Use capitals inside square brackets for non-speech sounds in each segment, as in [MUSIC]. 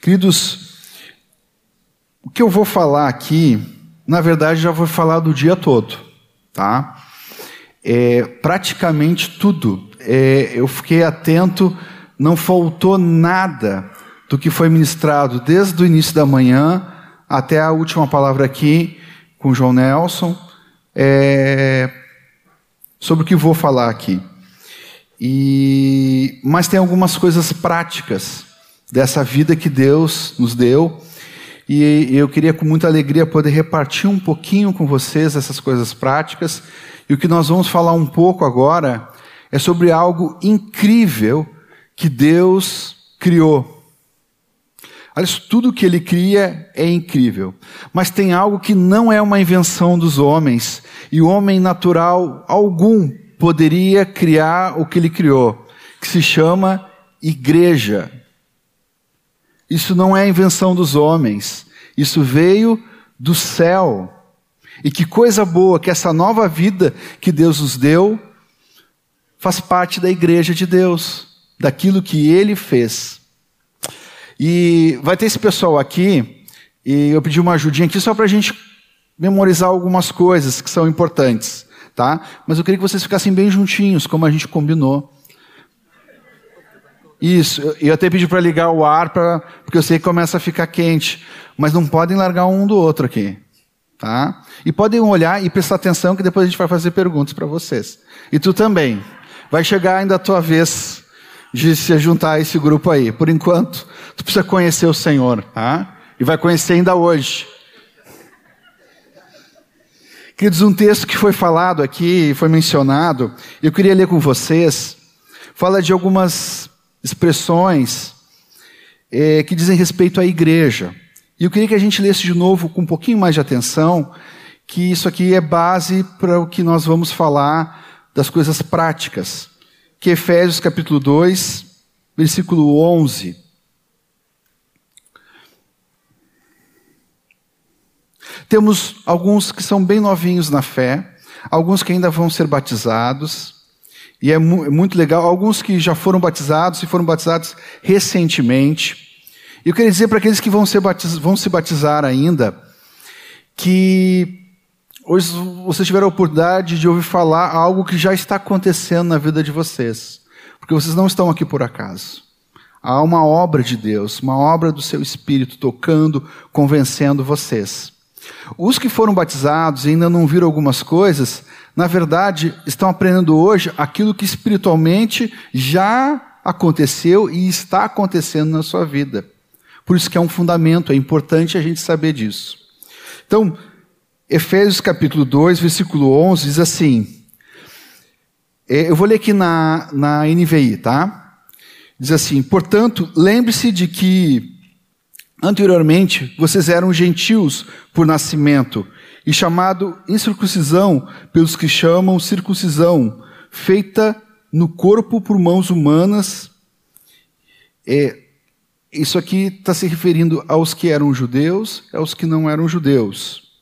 Queridos, o que eu vou falar aqui, na verdade, já vou falar do dia todo, tá? É, praticamente tudo. É, eu fiquei atento, não faltou nada do que foi ministrado desde o início da manhã até a última palavra aqui com João Nelson, é, sobre o que vou falar aqui. E, mas tem algumas coisas práticas dessa vida que Deus nos deu. E eu queria com muita alegria poder repartir um pouquinho com vocês essas coisas práticas. E o que nós vamos falar um pouco agora é sobre algo incrível que Deus criou. Olha, tudo que ele cria é incrível. Mas tem algo que não é uma invenção dos homens. E o homem natural algum poderia criar o que ele criou, que se chama igreja. Isso não é invenção dos homens, isso veio do céu. E que coisa boa que essa nova vida que Deus nos deu faz parte da igreja de Deus, daquilo que ele fez. E vai ter esse pessoal aqui, e eu pedi uma ajudinha aqui só para a gente memorizar algumas coisas que são importantes tá? Mas eu queria que vocês ficassem bem juntinhos, como a gente combinou. Isso, eu até pedi para ligar o ar, pra, porque eu sei que começa a ficar quente. Mas não podem largar um do outro aqui. Tá? E podem olhar e prestar atenção, que depois a gente vai fazer perguntas para vocês. E tu também. Vai chegar ainda a tua vez de se juntar a esse grupo aí. Por enquanto, tu precisa conhecer o Senhor. Tá? E vai conhecer ainda hoje. Queridos, um texto que foi falado aqui, foi mencionado, eu queria ler com vocês, fala de algumas expressões é, que dizem respeito à igreja. E eu queria que a gente lesse de novo com um pouquinho mais de atenção, que isso aqui é base para o que nós vamos falar das coisas práticas. Que Efésios capítulo 2, versículo 11. Temos alguns que são bem novinhos na fé, alguns que ainda vão ser batizados, e é mu muito legal, alguns que já foram batizados e foram batizados recentemente. E eu queria dizer para aqueles que vão, ser batiz vão se batizar ainda, que hoje vocês tiveram a oportunidade de ouvir falar algo que já está acontecendo na vida de vocês, porque vocês não estão aqui por acaso. Há uma obra de Deus, uma obra do seu Espírito tocando, convencendo vocês. Os que foram batizados e ainda não viram algumas coisas, na verdade, estão aprendendo hoje aquilo que espiritualmente já aconteceu e está acontecendo na sua vida. Por isso que é um fundamento, é importante a gente saber disso. Então, Efésios capítulo 2, versículo 11 diz assim, é, eu vou ler aqui na, na NVI, tá? Diz assim, portanto, lembre-se de que Anteriormente, vocês eram gentios por nascimento e chamado incircuncisão pelos que chamam circuncisão, feita no corpo por mãos humanas. É, isso aqui está se referindo aos que eram judeus aos que não eram judeus.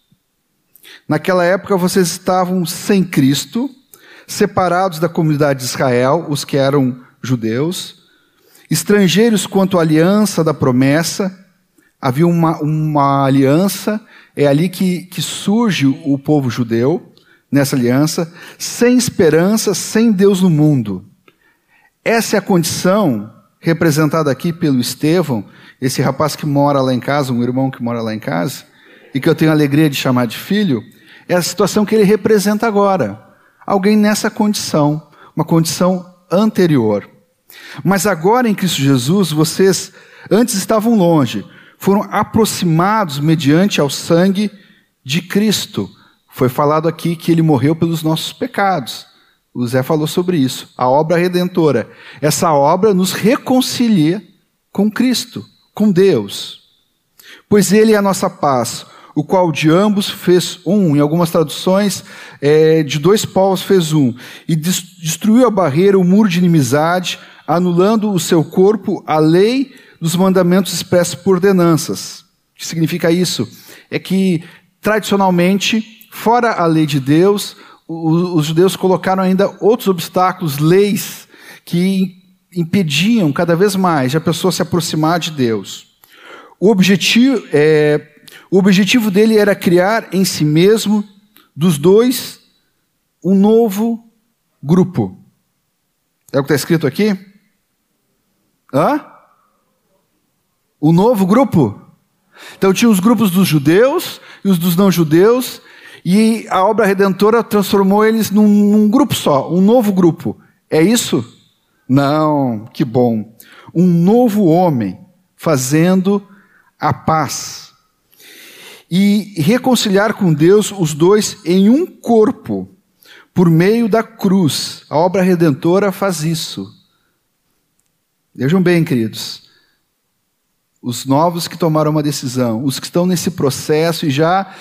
Naquela época vocês estavam sem Cristo, separados da comunidade de Israel, os que eram judeus, estrangeiros quanto à aliança da promessa, havia uma, uma aliança, é ali que, que surge o povo judeu, nessa aliança, sem esperança, sem Deus no mundo. Essa é a condição representada aqui pelo Estevão, esse rapaz que mora lá em casa, um irmão que mora lá em casa, e que eu tenho a alegria de chamar de filho, é a situação que ele representa agora. Alguém nessa condição, uma condição anterior. Mas agora em Cristo Jesus, vocês antes estavam longe, foram aproximados mediante ao sangue de Cristo. Foi falado aqui que ele morreu pelos nossos pecados. O Zé falou sobre isso. A obra redentora. Essa obra nos reconcilia com Cristo, com Deus. Pois ele é a nossa paz, o qual de ambos fez um. Em algumas traduções, é, de dois povos fez um. E destruiu a barreira, o muro de inimizade, anulando o seu corpo, a lei dos mandamentos expressos por ordenanças. O que significa isso? É que, tradicionalmente, fora a lei de Deus, os judeus colocaram ainda outros obstáculos, leis, que impediam cada vez mais a pessoa se aproximar de Deus. O objetivo, é, o objetivo dele era criar em si mesmo, dos dois, um novo grupo. É o que está escrito aqui? Hã? O novo grupo? Então tinha os grupos dos judeus e os dos não-judeus, e a obra redentora transformou eles num, num, grupo só, um novo grupo. É isso? Não, que bom. Um novo homem fazendo a paz. E reconciliar com Deus os dois em um corpo, por meio da cruz. A obra redentora faz isso. Vejam bem, queridos os novos que tomaram uma decisão, os que estão nesse processo e já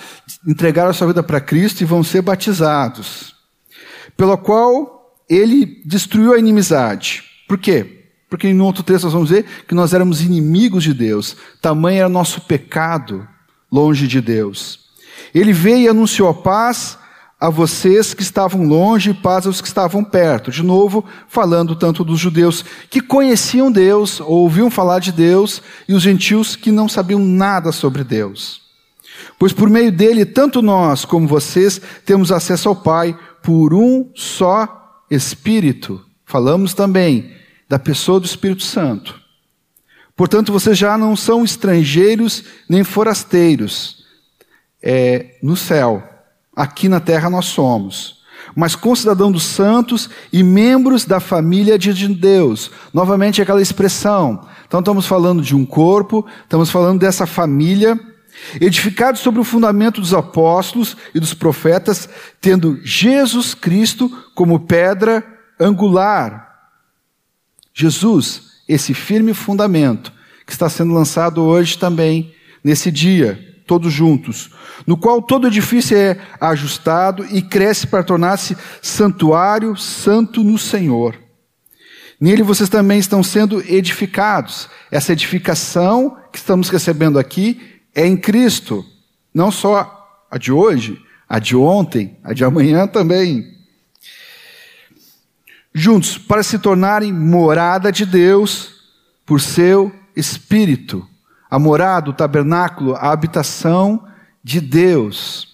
entregaram a sua vida para Cristo e vão ser batizados, pelo qual ele destruiu a inimizade. Por quê? Porque em outro texto nós vamos ver que nós éramos inimigos de Deus, tamanho era nosso pecado longe de Deus. Ele veio e anunciou a paz a vocês que estavam longe e paz aos que estavam perto. De novo, falando tanto dos judeus que conheciam Deus, ouviam falar de Deus, e os gentios que não sabiam nada sobre Deus. Pois por meio dele, tanto nós como vocês temos acesso ao Pai por um só Espírito. Falamos também da pessoa do Espírito Santo. Portanto, vocês já não são estrangeiros nem forasteiros é, no céu aqui na terra nós somos, mas concidadão dos santos e membros da família de Deus. Novamente aquela expressão. Então estamos falando de um corpo, estamos falando dessa família, edificado sobre o fundamento dos apóstolos e dos profetas, tendo Jesus Cristo como pedra angular. Jesus, esse firme fundamento que está sendo lançado hoje também, nesse dia todos juntos, no qual todo edifício é ajustado e cresce para tornar-se santuário santo no Senhor. Nele vocês também estão sendo edificados. Essa edificação que estamos recebendo aqui é em Cristo, não só a de hoje, a de ontem, a de amanhã também. Juntos, para se tornarem morada de Deus por seu Espírito a morada, o tabernáculo, a habitação de Deus.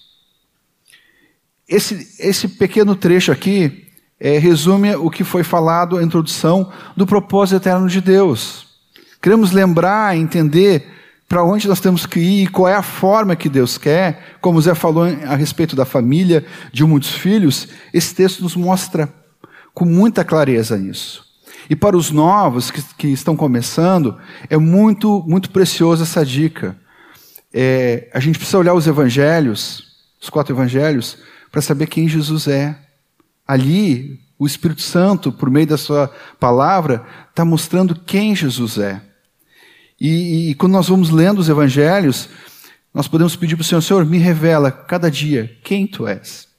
Esse, esse pequeno trecho aqui é, resume o que foi falado, a introdução do propósito eterno de Deus. Queremos lembrar, entender para onde nós temos que ir, qual é a forma que Deus quer. Como Zé falou a respeito da família, de muitos filhos, esse texto nos mostra com muita clareza isso. E para os novos que, que estão começando, é muito, muito preciosa essa dica. É, a gente precisa olhar os evangelhos, os quatro evangelhos, para saber quem Jesus é. Ali, o Espírito Santo, por meio da sua palavra, está mostrando quem Jesus é. E, e, quando nós vamos lendo os evangelhos, nós podemos pedir para o Senhor, Senhor, me revela cada dia quem tu és.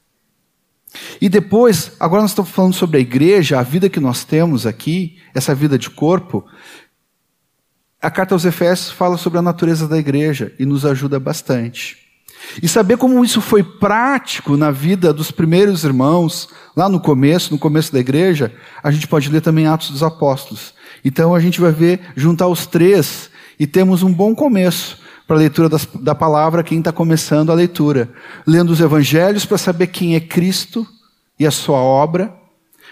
E depois, agora nós estamos falando sobre a igreja, a vida que nós temos aqui, essa vida de corpo. A carta aos Efésios fala sobre a natureza da igreja e nos ajuda bastante. E saber como isso foi prático na vida dos primeiros irmãos, lá no começo, no começo da igreja, a gente pode ler também Atos dos Apóstolos. Então a gente vai ver, juntar os três, e temos um bom começo para a leitura das, da palavra, quem está começando a leitura. Lendo os evangelhos para saber quem é Cristo e a sua obra.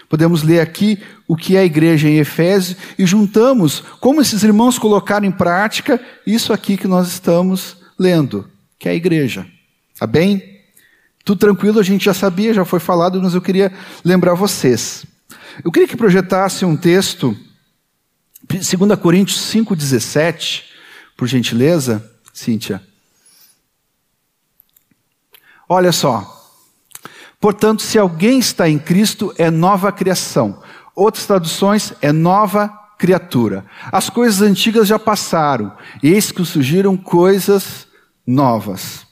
Podemos ler aqui o que é a igreja em Efésios e juntamos como esses irmãos colocaram em prática isso aqui que nós estamos lendo, que é a igreja. Tá bem? Tudo tranquilo, a gente já sabia, já foi falado, mas eu queria lembrar vocês. Eu queria que projetasse um texto, 2 Coríntios 5,17, por gentileza. Cíntia. Olha só. Portanto, se alguém está em Cristo, é nova criação. Outras traduções é nova criatura. As coisas antigas já passaram, eis que surgiram coisas novas.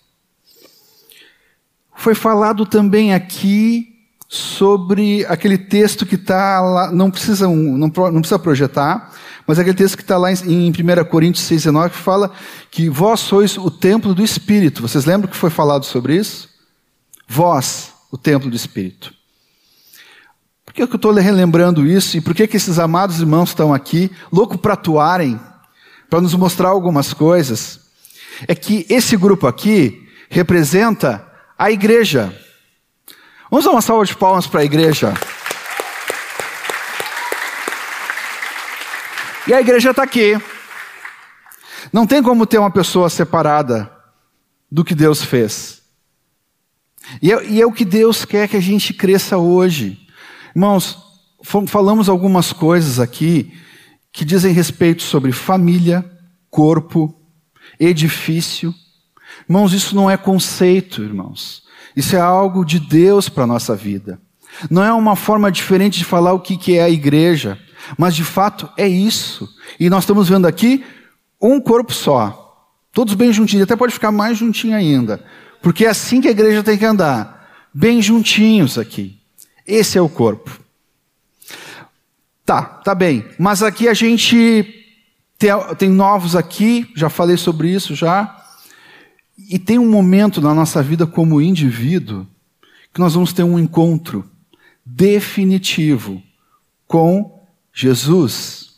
Foi falado também aqui sobre aquele texto que está lá, não precisa, não, não precisa projetar, mas aquele texto que está lá em, em 1 Coríntios 6,19 que fala que vós sois o templo do Espírito. Vocês lembram que foi falado sobre isso? Vós, o templo do Espírito. Por que eu estou relembrando isso e por que, que esses amados irmãos estão aqui, louco para atuarem, para nos mostrar algumas coisas, é que esse grupo aqui representa a igreja. Vamos dar uma salva de palmas para a igreja. E a igreja está aqui. Não tem como ter uma pessoa separada do que Deus fez. E é, e é, o que Deus quer que a gente cresça hoje. Irmãos, falamos algumas coisas aqui que dizem respeito sobre família, corpo, edifício. Irmãos, isso não é conceito, irmãos. Isso é algo de Deus para a nossa vida. Não é uma forma diferente de falar o que é a igreja, mas de fato é isso. E nós estamos vendo aqui um corpo só, todos bem juntinhos, até pode ficar mais juntinho ainda, porque é assim que a igreja tem que andar, bem juntinhos aqui. Esse é o corpo. Tá, tá bem. Mas aqui a gente tem, tem novos aqui, já falei sobre isso já. E tem um momento na nossa vida como indivíduo que nós vamos ter um encontro definitivo com Jesus.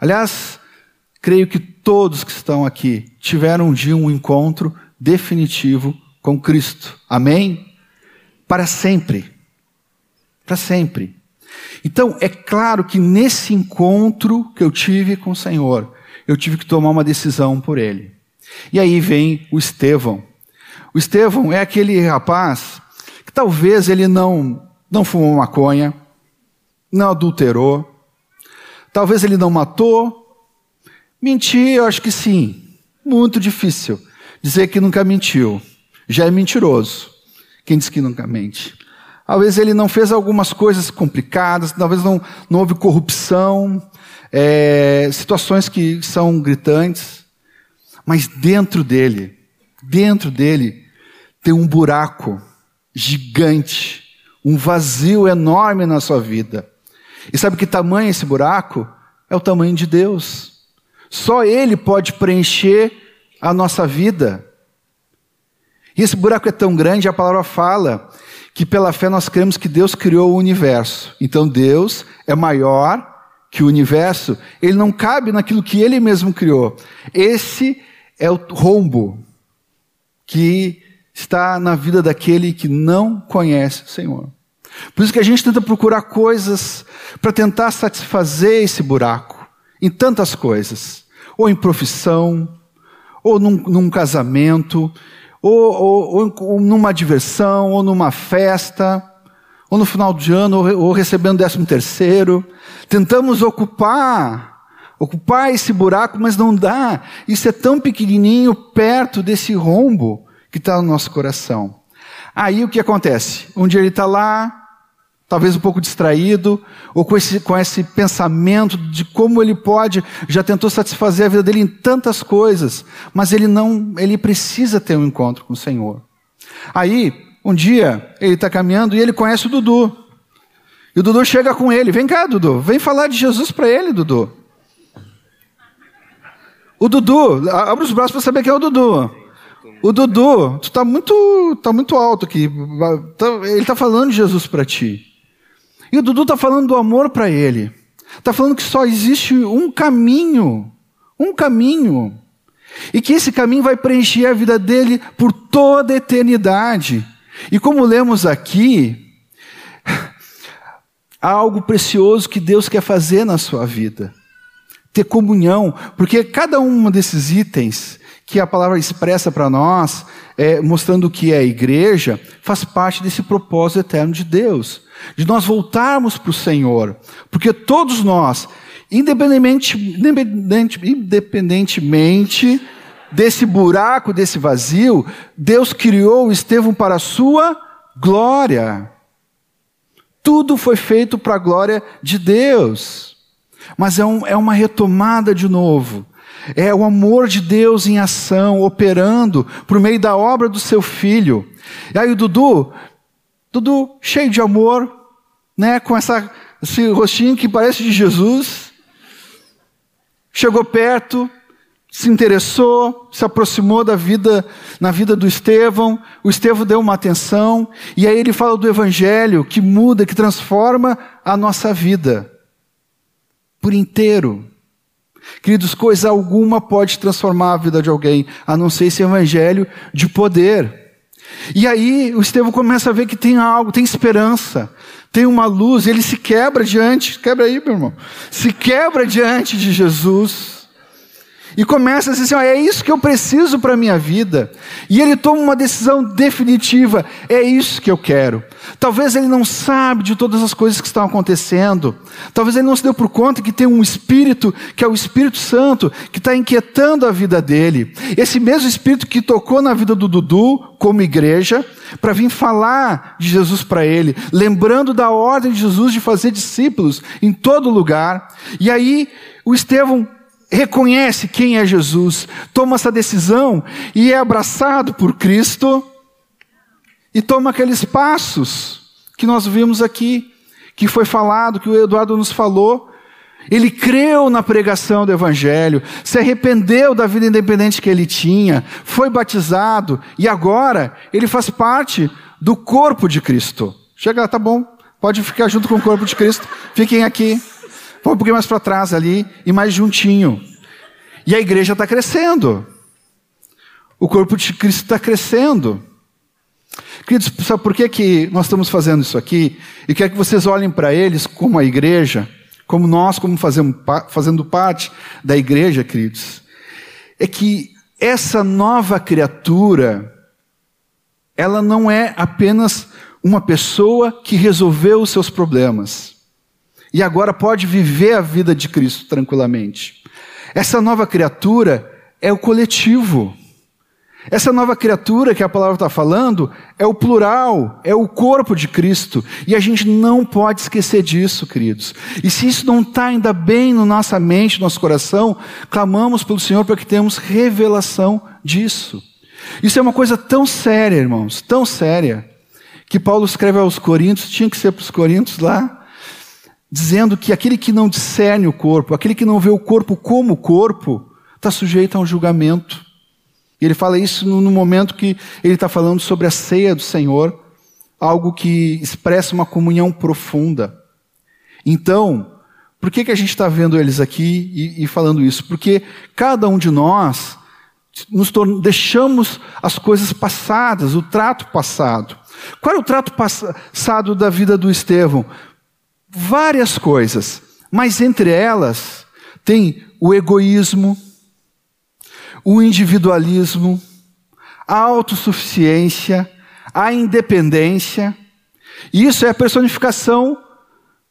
Aliás, creio que todos que estão aqui tiveram um dia um encontro definitivo com Cristo. Amém? Para sempre. Para sempre. Então, é claro que nesse encontro que eu tive com o Senhor, eu tive que tomar uma decisão por Ele. E aí vem o Estevão. O Estevão é aquele rapaz que talvez ele não, não fumou maconha, não adulterou, talvez ele não matou. Mentir, eu acho que sim. Muito difícil. Dizer que nunca mentiu. Já é mentiroso. Quem diz que nunca mente? Talvez ele não fez algumas coisas complicadas, talvez não, não houve corrupção, é, situações que são gritantes, mas dentro dele, dentro dele, tem um buraco gigante, um vazio enorme na sua vida. E sabe que tamanho é esse buraco? É o tamanho de Deus. Só Ele pode preencher a nossa vida. E esse buraco é tão grande, a palavra fala que pela fé nós cremos que Deus criou o universo. Então Deus é maior que o universo, ele não cabe naquilo que ele mesmo criou. Esse é o rombo que está na vida daquele que não conhece o Senhor. Por isso que a gente tenta procurar coisas para tentar satisfazer esse buraco, em tantas coisas, ou em profissão, ou num, num casamento, ou, ou, ou, numa diversão, ou numa festa, ou no final de ano, ou, ou recebendo décimo terceiro. Tentamos ocupar, ocupar esse buraco, mas não dá. Isso é tão pequenininho perto desse rombo que está no nosso coração. Aí o que acontece? Um dia ele está lá, talvez um pouco distraído, ou com esse, com esse pensamento de como ele pode, já tentou satisfazer a vida dele em tantas coisas, mas ele não, ele precisa ter um encontro com o Senhor. Aí, um dia, ele está caminhando e ele conhece o Dudu. E o Dudu chega com ele: Vem cá, Dudu, vem falar de Jesus para ele, Dudu. O Dudu, abre os braços para saber quem é o Dudu. O Dudu, tu está muito, tá muito alto aqui. Tá, ele está falando de Jesus para ti. E o Dudu está falando do amor para ele. Está falando que só existe um caminho. Um caminho. E que esse caminho vai preencher a vida dele por toda a eternidade. E como lemos aqui, há algo precioso que Deus quer fazer na sua vida. Ter comunhão, porque cada um desses itens que a palavra expressa para nós, é, mostrando o que é a igreja, faz parte desse propósito eterno de Deus de nós voltarmos para o Senhor, porque todos nós, independentemente, desse buraco, desse vazio, Deus criou Estevão para a sua glória. Tudo foi feito para a glória de Deus. Mas é, um, é uma retomada de novo. É o amor de Deus em ação, operando por meio da obra do seu filho. E aí o Dudu Dudu cheio de amor, né, com essa, esse rostinho que parece de Jesus. Chegou perto, se interessou, se aproximou da vida, na vida do Estevão. O Estevão deu uma atenção, e aí ele fala do Evangelho que muda, que transforma a nossa vida por inteiro. Queridos, coisa alguma pode transformar a vida de alguém, a não ser esse evangelho de poder. E aí o Estevão começa a ver que tem algo, tem esperança, tem uma luz, ele se quebra diante, quebra aí, meu irmão, se quebra diante de Jesus. E começa a dizer assim: é isso que eu preciso para a minha vida. E ele toma uma decisão definitiva: é isso que eu quero. Talvez ele não sabe de todas as coisas que estão acontecendo. Talvez ele não se deu por conta que tem um Espírito, que é o Espírito Santo, que está inquietando a vida dele. Esse mesmo Espírito que tocou na vida do Dudu, como igreja, para vir falar de Jesus para ele, lembrando da ordem de Jesus de fazer discípulos em todo lugar. E aí, o Estevão reconhece quem é Jesus, toma essa decisão e é abraçado por Cristo e toma aqueles passos que nós vimos aqui, que foi falado, que o Eduardo nos falou. Ele creu na pregação do Evangelho, se arrependeu da vida independente que ele tinha, foi batizado e agora ele faz parte do corpo de Cristo. Chega, tá bom, pode ficar junto com o corpo de Cristo, fiquem aqui. Põe um pouquinho mais para trás ali e mais juntinho. E a igreja está crescendo. O corpo de Cristo está crescendo. Queridos, sabe por que, que nós estamos fazendo isso aqui? E quer que vocês olhem para eles como a igreja, como nós, como fazemos, fazendo parte da igreja, queridos. É que essa nova criatura, ela não é apenas uma pessoa que resolveu os seus problemas e agora pode viver a vida de Cristo tranquilamente. Essa nova criatura é o coletivo. Essa nova criatura que a palavra está falando é o plural, é o corpo de Cristo. E a gente não pode esquecer disso, queridos. E se isso não está ainda bem na nossa mente, no nosso coração, clamamos pelo Senhor para que tenhamos revelação disso. Isso é uma coisa tão séria, irmãos, tão séria, que Paulo escreve aos Coríntios, tinha que ser para os Coríntios lá, dizendo que aquele que não discerne o corpo, aquele que não vê o corpo como corpo, está sujeito a um julgamento. E ele fala isso no momento que ele está falando sobre a ceia do Senhor, algo que expressa uma comunhão profunda. Então, por que, que a gente está vendo eles aqui e, e, falando isso? Porque cada um de nós nos deixamos as coisas passadas, o trato passado. Qual era o trato passado da vida do Estevão? Várias coisas, mas entre elas tem o egoísmo, o individualismo, a autossuficiência, a independência. Isso é a personificação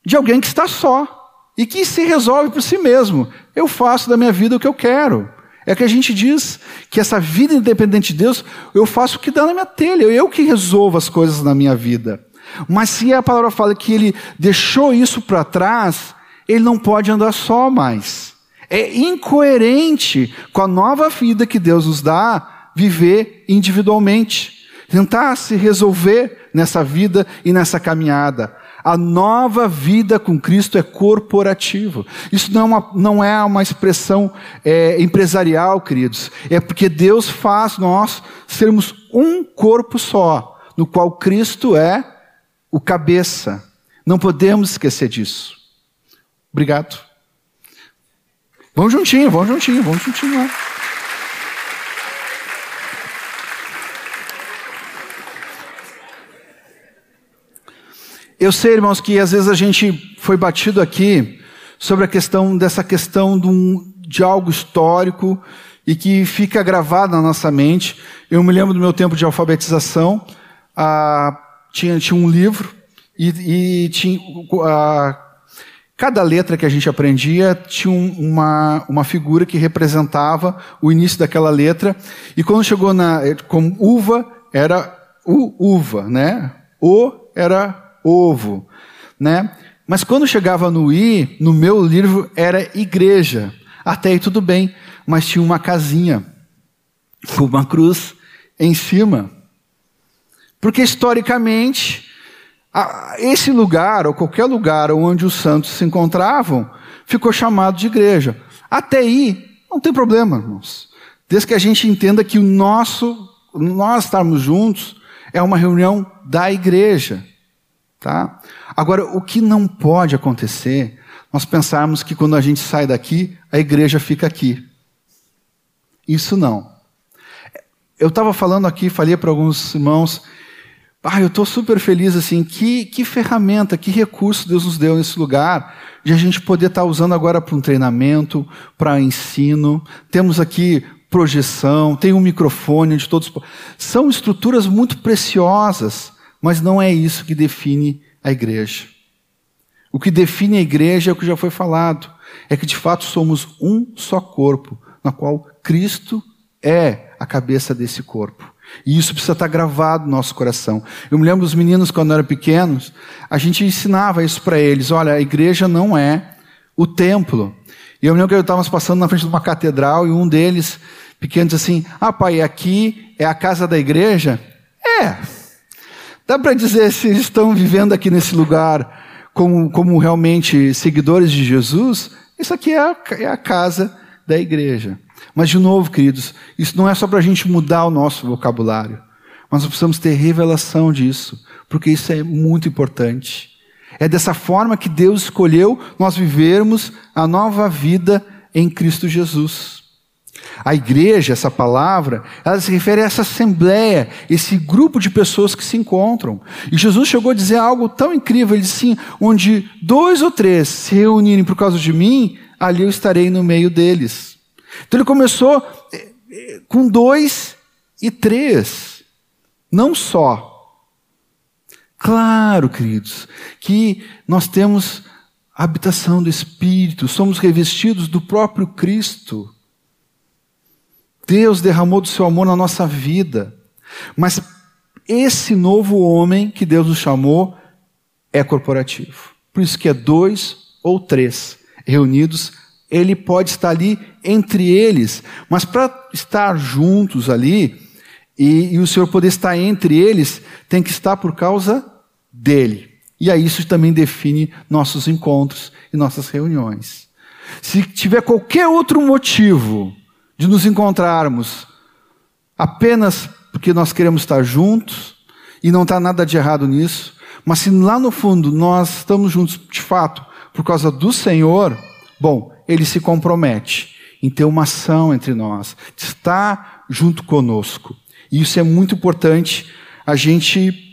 de alguém que está só e que se resolve por si mesmo. Eu faço da minha vida o que eu quero. É que a gente diz que essa vida independente de Deus, eu faço o que dá na minha telha, eu que resolvo as coisas na minha vida. Mas se a palavra fala que ele deixou isso para trás, ele não pode andar só mais. É incoerente com a nova vida que Deus nos dá viver individualmente, tentar se resolver nessa vida e nessa caminhada. A nova vida com Cristo é corporativo. Isso não é uma, não é uma expressão é, empresarial, queridos. É porque Deus faz nós sermos um corpo só, no qual Cristo é o cabeça. Não podemos esquecer disso. Obrigado. Vamos juntinho, vamos juntinho, vamos juntinho lá. Eu sei, irmãos, que às vezes a gente foi batido aqui sobre a questão dessa questão de, um, de algo histórico e que fica gravado na nossa mente. Eu me lembro do meu tempo de alfabetização. A tinha, tinha um livro e, e tinha, cada letra que a gente aprendia tinha uma, uma figura que representava o início daquela letra. E quando chegou na, como uva, era u, uva, né? O era ovo, né? Mas quando chegava no I, no meu livro era igreja. Até aí tudo bem, mas tinha uma casinha, uma cruz em cima. Porque historicamente, esse lugar, ou qualquer lugar onde os santos se encontravam, ficou chamado de igreja. Até aí, não tem problema, irmãos. Desde que a gente entenda que o nosso, nós estarmos juntos, é uma reunião da igreja. Tá? Agora, o que não pode acontecer, nós pensarmos que quando a gente sai daqui, a igreja fica aqui. Isso não. Eu estava falando aqui, falei para alguns irmãos, ah, eu estou super feliz assim, que, que ferramenta, que recurso Deus nos deu nesse lugar, de a gente poder estar tá usando agora para um treinamento, para ensino. Temos aqui projeção, tem um microfone onde todos. São estruturas muito preciosas, mas não é isso que define a igreja. O que define a igreja é o que já foi falado: é que de fato somos um só corpo, na qual Cristo é a cabeça desse corpo. E isso precisa estar gravado no nosso coração. Eu me lembro dos meninos quando eram pequenos, a gente ensinava isso para eles: olha, a igreja não é o templo. E eu me lembro que estávamos passando na frente de uma catedral e um deles, pequeno, disse assim: Ah, pai, aqui é a casa da igreja? É. Dá para dizer se eles estão vivendo aqui nesse lugar como, como realmente seguidores de Jesus? Isso aqui é a, é a casa da igreja. Mas, de novo, queridos, isso não é só para a gente mudar o nosso vocabulário, mas nós precisamos ter revelação disso, porque isso é muito importante. É dessa forma que Deus escolheu nós vivermos a nova vida em Cristo Jesus. A igreja, essa palavra, ela se refere a essa assembleia, esse grupo de pessoas que se encontram. E Jesus chegou a dizer algo tão incrível, ele disse assim, onde dois ou três se reunirem por causa de mim, ali eu estarei no meio deles. Então ele começou eh, eh, com dois e três, não só. Claro, queridos, que nós temos a habitação do Espírito, somos revestidos do próprio Cristo. Deus derramou do seu amor na nossa vida. Mas esse novo homem que Deus nos chamou é corporativo. Por isso que é dois ou três reunidos, ele pode estar ali entre eles, mas para estar juntos ali e, e o Senhor poder estar entre eles, tem que estar por causa dele. E aí isso também define nossos encontros e nossas reuniões. Se tiver qualquer outro motivo de nos encontrarmos apenas porque nós queremos estar juntos, e não está nada de errado nisso, mas se lá no fundo nós estamos juntos de fato por causa do Senhor, bom, ele se compromete em ter uma ação entre nós, de estar junto conosco. E isso é muito importante a gente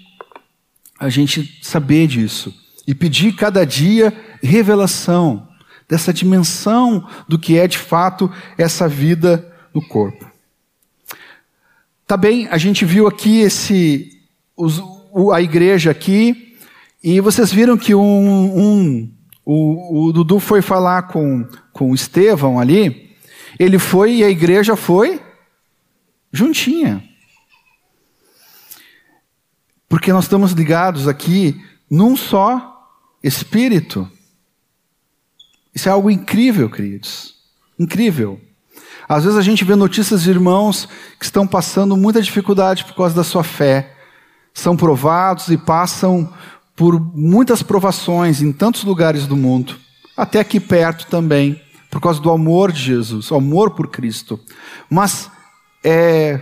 a gente saber disso e pedir cada dia revelação dessa dimensão do que é de fato essa vida no corpo. Tá bem, a gente viu aqui esse os, a igreja aqui e vocês viram que um, um o, o Dudu foi falar com com Estevão ali, ele foi e a igreja foi juntinha. Porque nós estamos ligados aqui num só espírito. Isso é algo incrível, queridos. Incrível. Às vezes a gente vê notícias de irmãos que estão passando muita dificuldade por causa da sua fé. São provados e passam por muitas provações em tantos lugares do mundo, até aqui perto também, por causa do amor de Jesus, o amor por Cristo. Mas é,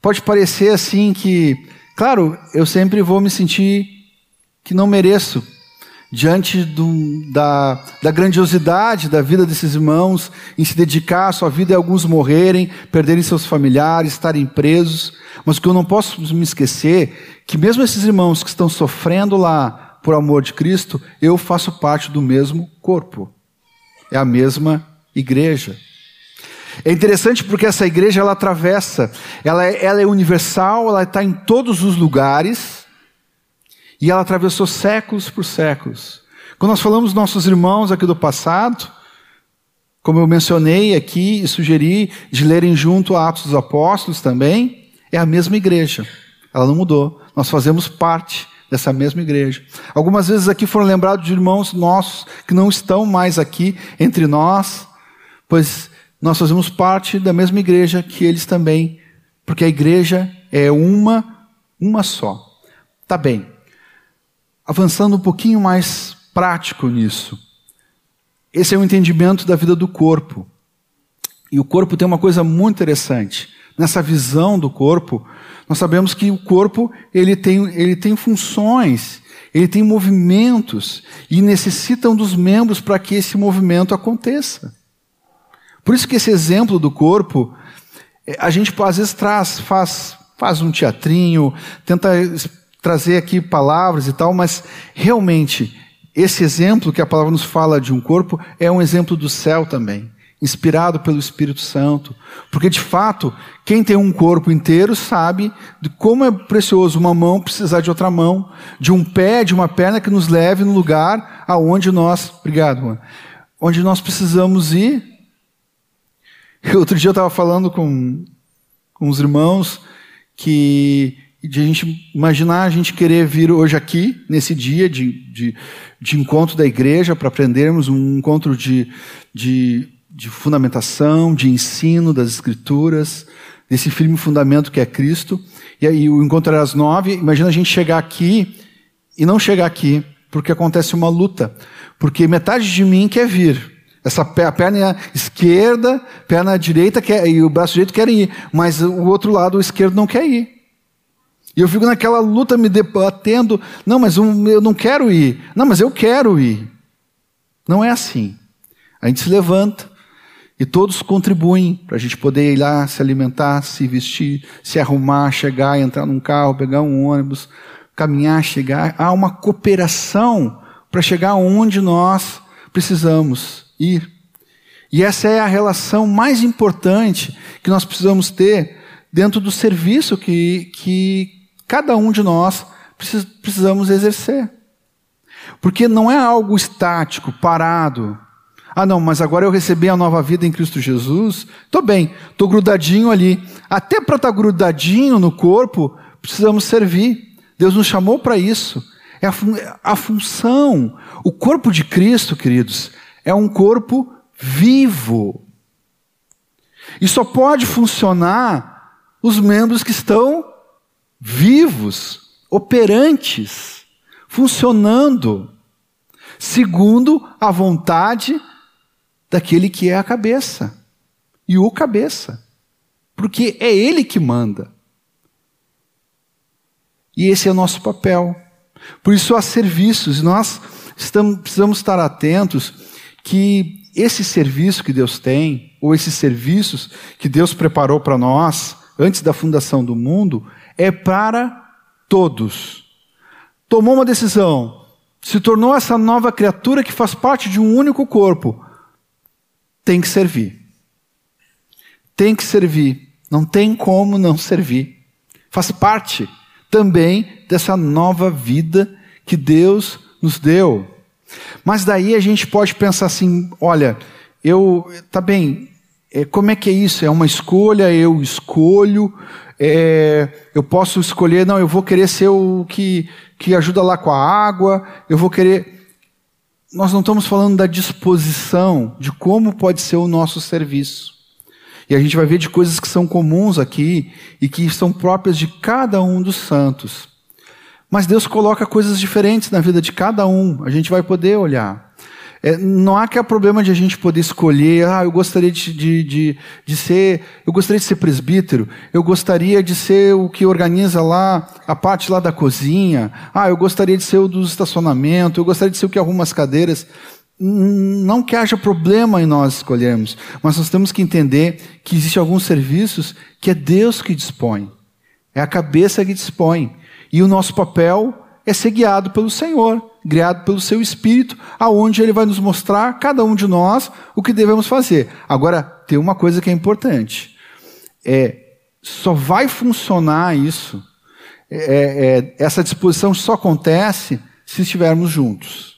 pode parecer assim que Claro, eu sempre vou me sentir que não mereço, diante do, da, da, grandiosidade da vida desses irmãos, em se dedicar à sua vida e alguns morrerem, perderem seus familiares, estarem presos. Mas o que eu não posso me esquecer, que mesmo esses irmãos que estão sofrendo lá por amor de Cristo, eu faço parte do mesmo corpo. É a mesma igreja. É interessante porque essa igreja ela atravessa, ela é, ela é universal, ela está em todos os lugares e ela atravessou séculos por séculos. Quando nós falamos dos nossos irmãos aqui do passado, como eu mencionei aqui e sugeri de lerem junto a Atos dos Apóstolos também, é a mesma igreja. Ela não mudou. Nós fazemos parte dessa mesma igreja. Algumas vezes aqui foram lembrados de irmãos nossos que não estão mais aqui entre nós, pois nós fazemos parte da mesma igreja que eles também, porque a igreja é uma, uma só. Tá bem. Avançando um pouquinho mais prático nisso. Esse é o entendimento da vida do corpo. E o corpo tem uma coisa muito interessante. Nessa visão do corpo, nós sabemos que o corpo ele tem, ele tem funções, ele tem movimentos e necessitam dos membros para que esse movimento aconteça. Por isso que esse exemplo do corpo, é, a gente às vezes traz, faz, faz um teatrinho, tenta trazer aqui palavras e tal, mas realmente esse exemplo que a palavra nos fala de um corpo é um exemplo do céu também, inspirado pelo Espírito Santo. Porque de fato, quem tem um corpo inteiro sabe de como é precioso uma mão precisar de outra mão, de um pé, de uma perna que nos leve no lugar aonde nós, obrigado, mano, onde nós precisamos ir [LAUGHS] Outro dia eu estava falando com, com os irmãos que de a gente imaginar a gente querer vir hoje aqui, nesse dia de, de, de encontro da igreja, para aprendermos um encontro de, de, de fundamentação, de ensino das Escrituras, desse firme fundamento que é Cristo. E aí o encontro era às nove. Imagina a gente chegar aqui e não chegar aqui, porque acontece uma luta. Porque metade de mim quer vir, essa a perna esquerda, perna direita quer, e o braço direito querem ir, mas o outro lado, o esquerdo, não quer ir. E eu fico naquela luta me debatendo. Não, mas eu não quero ir. Não, mas eu quero ir. Não é assim. A gente se levanta e todos contribuem para a gente poder ir lá se alimentar, se vestir, se arrumar, chegar, entrar num carro, pegar um ônibus, caminhar, chegar. Há uma cooperação para chegar onde nós precisamos ir. E essa é a relação mais importante que nós precisamos ter dentro do serviço que, que cada um de nós precisamos exercer. Porque não é algo estático, parado. Ah, não, mas agora eu recebi a nova vida em Cristo Jesus. Estou bem, estou grudadinho ali. Até para estar tá grudadinho no corpo, precisamos servir. Deus nos chamou para isso. É a, fun a função. O corpo de Cristo, queridos, é um corpo vivo. E só pode funcionar os membros que estão vivos, operantes, funcionando, segundo a vontade daquele que é a cabeça e o cabeça, porque é ele que manda. E esse é o nosso papel. Por isso há serviços, nós estamos, precisamos estar atentos que esse serviço que Deus tem, ou esses serviços que Deus preparou para nós antes da fundação do mundo, é para todos. Tomou uma decisão, se tornou essa nova criatura que faz parte de um único corpo, tem que servir. Tem que servir. Não tem como não servir. Faz parte também dessa nova vida que Deus nos deu. Mas daí a gente pode pensar assim: olha, eu, tá bem, é, como é que é isso? É uma escolha, eu escolho, é, eu posso escolher, não, eu vou querer ser o que, que ajuda lá com a água, eu vou querer. Nós não estamos falando da disposição, de como pode ser o nosso serviço. E a gente vai ver de coisas que são comuns aqui e que são próprias de cada um dos santos. Mas Deus coloca coisas diferentes na vida de cada um, a gente vai poder olhar. É, não há que há problema de a gente poder escolher, ah, eu gostaria de, de, de, de, ser, eu gostaria de ser presbítero, eu gostaria de ser o que organiza lá a parte lá da cozinha, ah, eu gostaria de ser o do estacionamento, eu gostaria de ser o que arruma as cadeiras. Não que haja problema em nós escolhermos, mas nós temos que entender que existem alguns serviços que é Deus que dispõe, é a cabeça que dispõe. E o nosso papel é ser guiado pelo Senhor, guiado pelo seu Espírito, aonde Ele vai nos mostrar, cada um de nós, o que devemos fazer. Agora, tem uma coisa que é importante. É, só vai funcionar isso, é, é, essa disposição só acontece se estivermos juntos.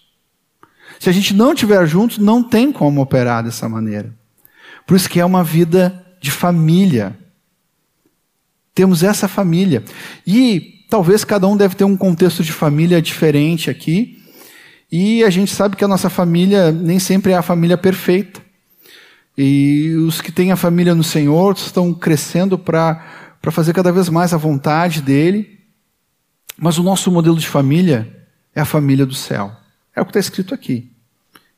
Se a gente não estiver juntos, não tem como operar dessa maneira. Por isso que é uma vida de família. Temos essa família. E talvez cada um deve ter um contexto de família diferente aqui. E a gente sabe que a nossa família nem sempre é a família perfeita. E os que têm a família no Senhor estão crescendo para fazer cada vez mais a vontade dele. Mas o nosso modelo de família é a família do céu. É o que está escrito aqui.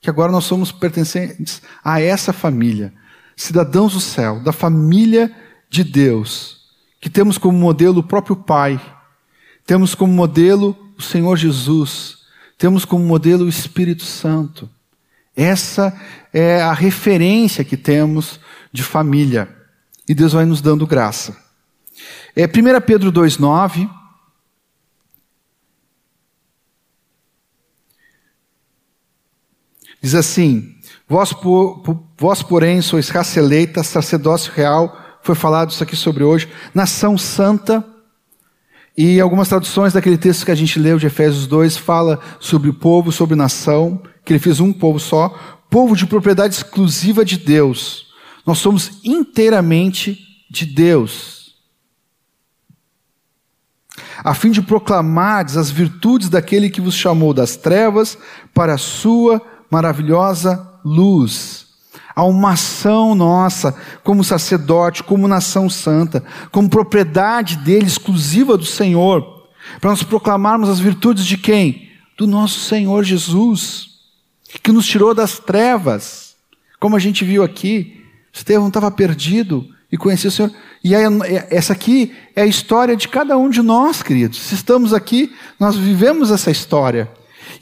Que agora nós somos pertencentes a essa família, cidadãos do céu, da família de Deus, que temos como modelo o próprio Pai temos como modelo o Senhor Jesus. Temos como modelo o Espírito Santo. Essa é a referência que temos de família. E Deus vai nos dando graça. É 1 Pedro 2,9. Diz assim: vós, por, vós, porém, sois raça eleita, sacerdócio real, foi falado isso aqui sobre hoje, nação santa. E algumas traduções daquele texto que a gente leu de Efésios 2 fala sobre o povo, sobre nação, que ele fez um povo só, povo de propriedade exclusiva de Deus. Nós somos inteiramente de Deus. A fim de proclamar as virtudes daquele que vos chamou das trevas para a sua maravilhosa luz. Há uma ação nossa, como sacerdote, como nação santa, como propriedade dele, exclusiva do Senhor, para nós proclamarmos as virtudes de quem? Do nosso Senhor Jesus, que nos tirou das trevas, como a gente viu aqui. Estevão estava perdido e conhecia o Senhor. E aí, essa aqui é a história de cada um de nós, queridos. Se estamos aqui, nós vivemos essa história.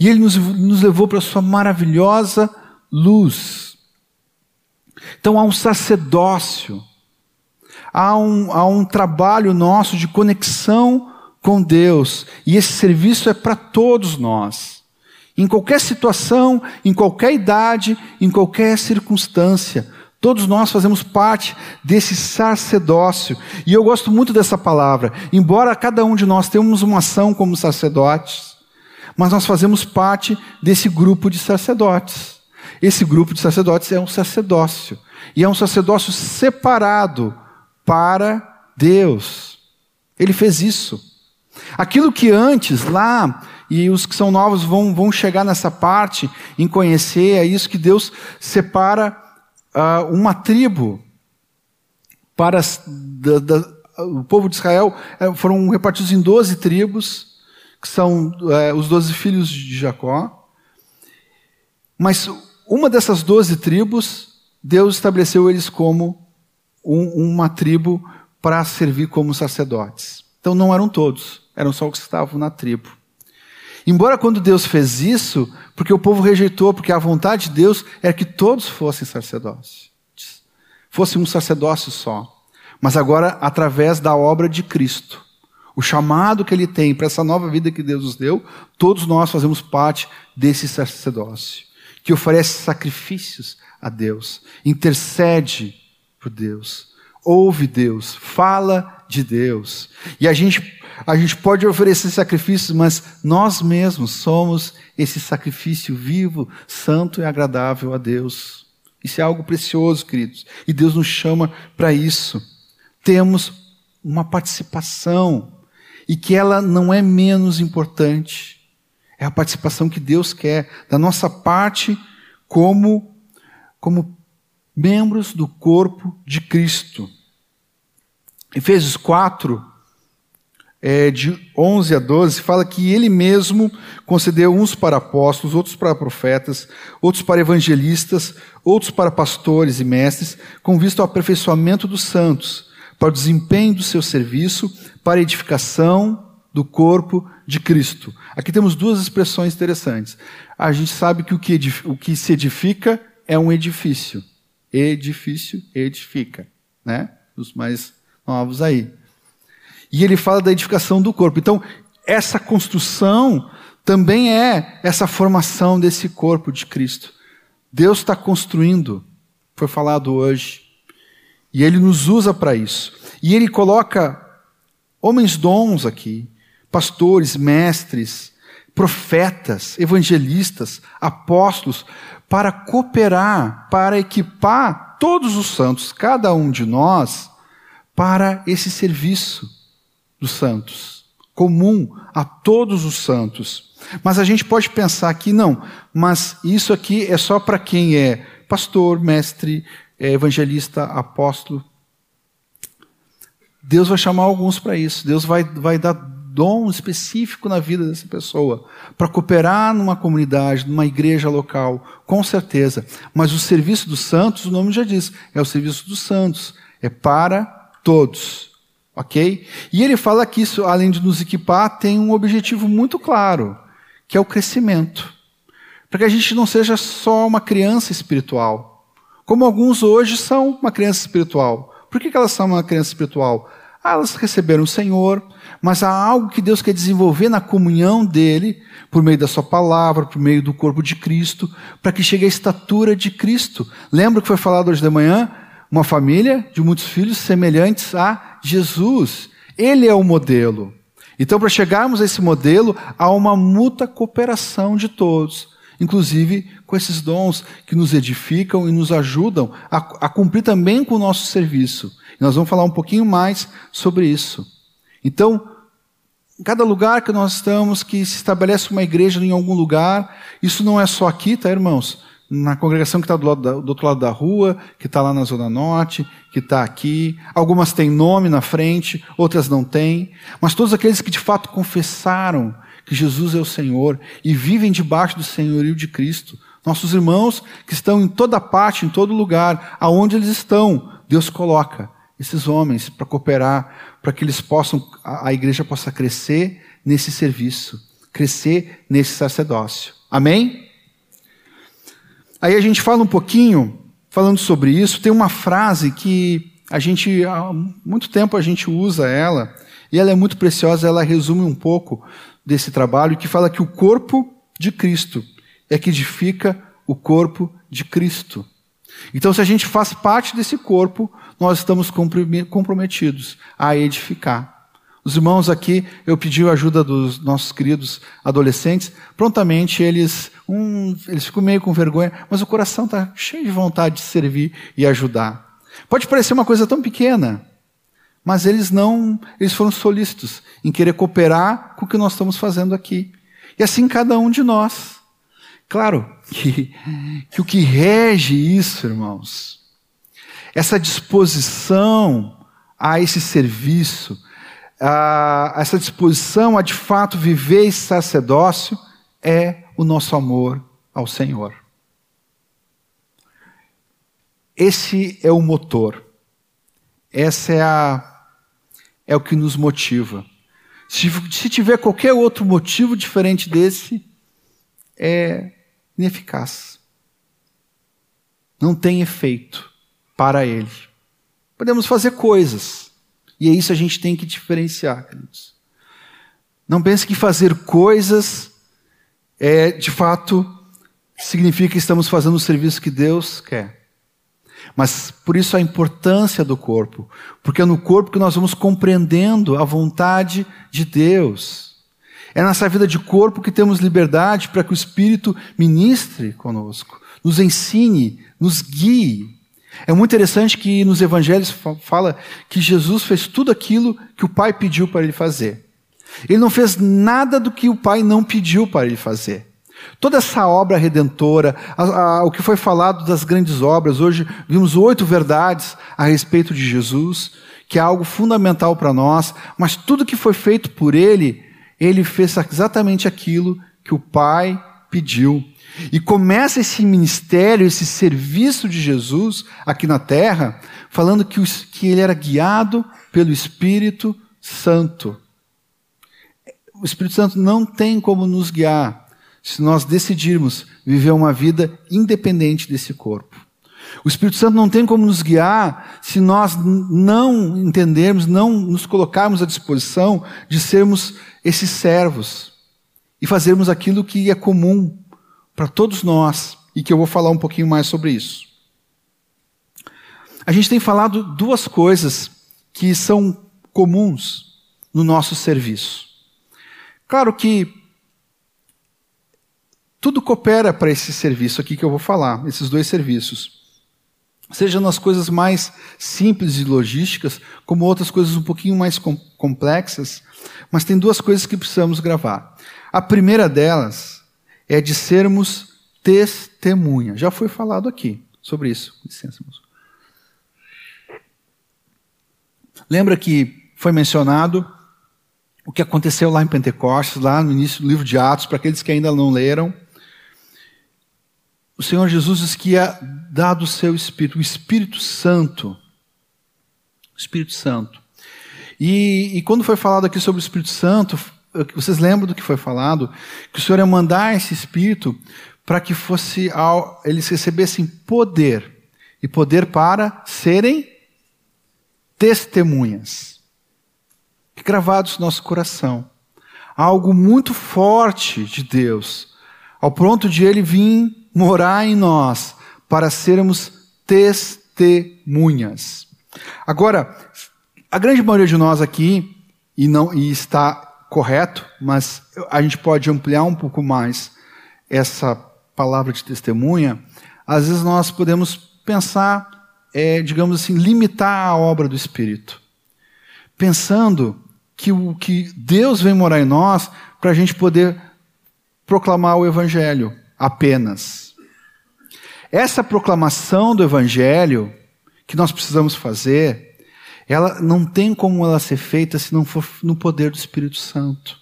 E Ele nos, nos levou para a Sua maravilhosa luz. Então há um sacerdócio, há um, há um trabalho nosso de conexão com Deus, e esse serviço é para todos nós. Em qualquer situação, em qualquer idade, em qualquer circunstância, todos nós fazemos parte desse sacerdócio. E eu gosto muito dessa palavra. Embora cada um de nós tenhamos uma ação como sacerdotes, mas nós fazemos parte desse grupo de sacerdotes. Esse grupo de sacerdotes é um sacerdócio. E é um sacerdócio separado para Deus. Ele fez isso. Aquilo que antes, lá, e os que são novos vão, vão chegar nessa parte, em conhecer, é isso que Deus separa uh, uma tribo para da, da, o povo de Israel, eh, foram repartidos em 12 tribos, que são uh, os 12 filhos de Jacó. Mas uma dessas doze tribos, Deus estabeleceu eles como um, uma tribo para servir como sacerdotes. Então não eram todos, eram só os que estavam na tribo. Embora quando Deus fez isso, porque o povo rejeitou, porque a vontade de Deus era que todos fossem sacerdotes, fossem um sacerdócio só. Mas agora, através da obra de Cristo, o chamado que Ele tem para essa nova vida que Deus nos deu, todos nós fazemos parte desse sacerdócio que oferece sacrifícios a Deus, intercede por Deus, ouve Deus, fala de Deus. E a gente, a gente pode oferecer sacrifícios, mas nós mesmos somos esse sacrifício vivo, santo e agradável a Deus. Isso é algo precioso, queridos. E Deus nos chama para isso. Temos uma participação e que ela não é menos importante. É a participação que Deus quer da nossa parte como, como membros do corpo de Cristo. Efésios 4, é, de 11 a 12, fala que ele mesmo concedeu uns para apóstolos, outros para profetas, outros para evangelistas, outros para pastores e mestres, com vista ao aperfeiçoamento dos santos, para o desempenho do seu serviço, para a edificação do corpo de Cristo. Aqui temos duas expressões interessantes. A gente sabe que o que, o que se edifica é um edifício. Edifício, edifica. Né? Os mais novos aí. E ele fala da edificação do corpo. Então, essa construção também é essa formação desse corpo de Cristo. Deus está construindo, foi falado hoje. E ele nos usa para isso. E ele coloca homens dons aqui, pastores, mestres, profetas, evangelistas, apóstolos, para cooperar, para equipar todos os santos, cada um de nós, para esse serviço dos santos, comum a todos os santos. Mas a gente pode pensar aqui, não, mas isso aqui é só para quem é pastor, mestre, é evangelista, apóstolo. Deus vai chamar alguns para isso, Deus vai, vai dar dom específico na vida dessa pessoa, para cooperar numa comunidade, numa igreja local, com certeza. Mas o serviço dos santos, o nome já diz, é o serviço dos santos, é para todos. Ok? E ele fala que isso, além de nos equipar, tem um objetivo muito claro, que é o crescimento. para que a gente não seja só uma criança espiritual, como alguns hoje são uma criança espiritual. Por que, que elas são uma criança espiritual? Ah, elas receberam o Senhor, mas há algo que Deus quer desenvolver na comunhão dele, por meio da sua palavra, por meio do corpo de Cristo, para que chegue à estatura de Cristo. Lembra que foi falado hoje de manhã? Uma família de muitos filhos semelhantes a Jesus. Ele é o modelo. Então, para chegarmos a esse modelo, há uma mútua cooperação de todos, inclusive com esses dons que nos edificam e nos ajudam a, a cumprir também com o nosso serviço. E nós vamos falar um pouquinho mais sobre isso. Então, em cada lugar que nós estamos, que se estabelece uma igreja em algum lugar, isso não é só aqui, tá, irmãos? Na congregação que está do, do, outro lado da rua, que está lá na Zona Norte, que está aqui. Algumas têm nome na frente, outras não têm. Mas todos aqueles que de fato confessaram que Jesus é o Senhor e vivem debaixo do senhorio de Cristo. Nossos irmãos que estão em toda parte, em todo lugar, aonde eles estão, Deus coloca esses homens para cooperar, para que eles possam, a, a igreja possa crescer nesse serviço, crescer nesse sacerdócio. Amém? Aí a gente fala um pouquinho, falando sobre isso, tem uma frase que a gente, há muito tempo a gente usa ela, e ela é muito preciosa, ela resume um pouco desse trabalho, que fala que o corpo de Cristo é que edifica o corpo de Cristo. Então, se a gente faz parte desse corpo, nós estamos comprometidos a edificar. Os irmãos aqui, eu pedi a ajuda dos nossos queridos adolescentes. Prontamente eles, um, eles ficam meio com vergonha, mas o coração está cheio de vontade de servir e ajudar. Pode parecer uma coisa tão pequena, mas eles não, eles foram solícitos em querer cooperar com o que nós estamos fazendo aqui. E assim cada um de nós. Claro que, que o que rege isso, irmãos, essa disposição a esse serviço, a, essa disposição a de fato viver esse sacerdócio, é o nosso amor ao Senhor. Esse é o motor. Essa é a é o que nos motiva. Se, se tiver qualquer outro motivo diferente desse, é ineficaz. Não tem efeito para ele. Podemos fazer coisas, e é isso a gente tem que diferenciar, queridos. Não pense que fazer coisas é, de fato, significa que estamos fazendo o serviço que Deus quer. Mas por isso a importância do corpo, porque é no corpo que nós vamos compreendendo a vontade de Deus. É nessa vida de corpo que temos liberdade para que o Espírito ministre conosco, nos ensine, nos guie. É muito interessante que nos evangelhos fala que Jesus fez tudo aquilo que o Pai pediu para ele fazer. Ele não fez nada do que o Pai não pediu para ele fazer. Toda essa obra redentora, a, a, o que foi falado das grandes obras, hoje vimos oito verdades a respeito de Jesus, que é algo fundamental para nós, mas tudo que foi feito por ele ele fez exatamente aquilo que o Pai pediu. E começa esse ministério, esse serviço de Jesus aqui na terra, falando que, que ele era guiado pelo Espírito Santo. O Espírito Santo não tem como nos guiar se nós decidirmos viver uma vida independente desse corpo. O Espírito Santo não tem como nos guiar se nós não entendermos, não nos colocarmos à disposição de sermos esses servos e fazermos aquilo que é comum para todos nós e que eu vou falar um pouquinho mais sobre isso. A gente tem falado duas coisas que são comuns no nosso serviço. Claro que tudo coopera para esse serviço aqui que eu vou falar, esses dois serviços seja nas coisas mais simples e logísticas, como outras coisas um pouquinho mais com complexas, mas tem duas coisas que precisamos gravar. A primeira delas é de sermos testemunha. Já foi falado aqui sobre isso. Licença, moço. Lembra que foi mencionado o que aconteceu lá em Pentecostes, lá no início do livro de Atos, para aqueles que ainda não leram o Senhor Jesus diz que ia dado o seu Espírito, o Espírito Santo. O Espírito Santo. E, e quando foi falado aqui sobre o Espírito Santo, vocês lembram do que foi falado? Que o Senhor ia mandar esse Espírito para que fosse eles recebessem poder e poder para serem testemunhas. Gravados no nosso coração. Algo muito forte de Deus, ao ponto de ele vir morar em nós para sermos testemunhas. Agora, a grande maioria de nós aqui, e não e está correto, mas a gente pode ampliar um pouco mais essa palavra de testemunha. Às vezes nós podemos pensar, é, digamos assim, limitar a obra do Espírito, pensando que o que Deus vem morar em nós para a gente poder proclamar o Evangelho apenas. Essa proclamação do Evangelho que nós precisamos fazer, ela não tem como ela ser feita se não for no poder do Espírito Santo,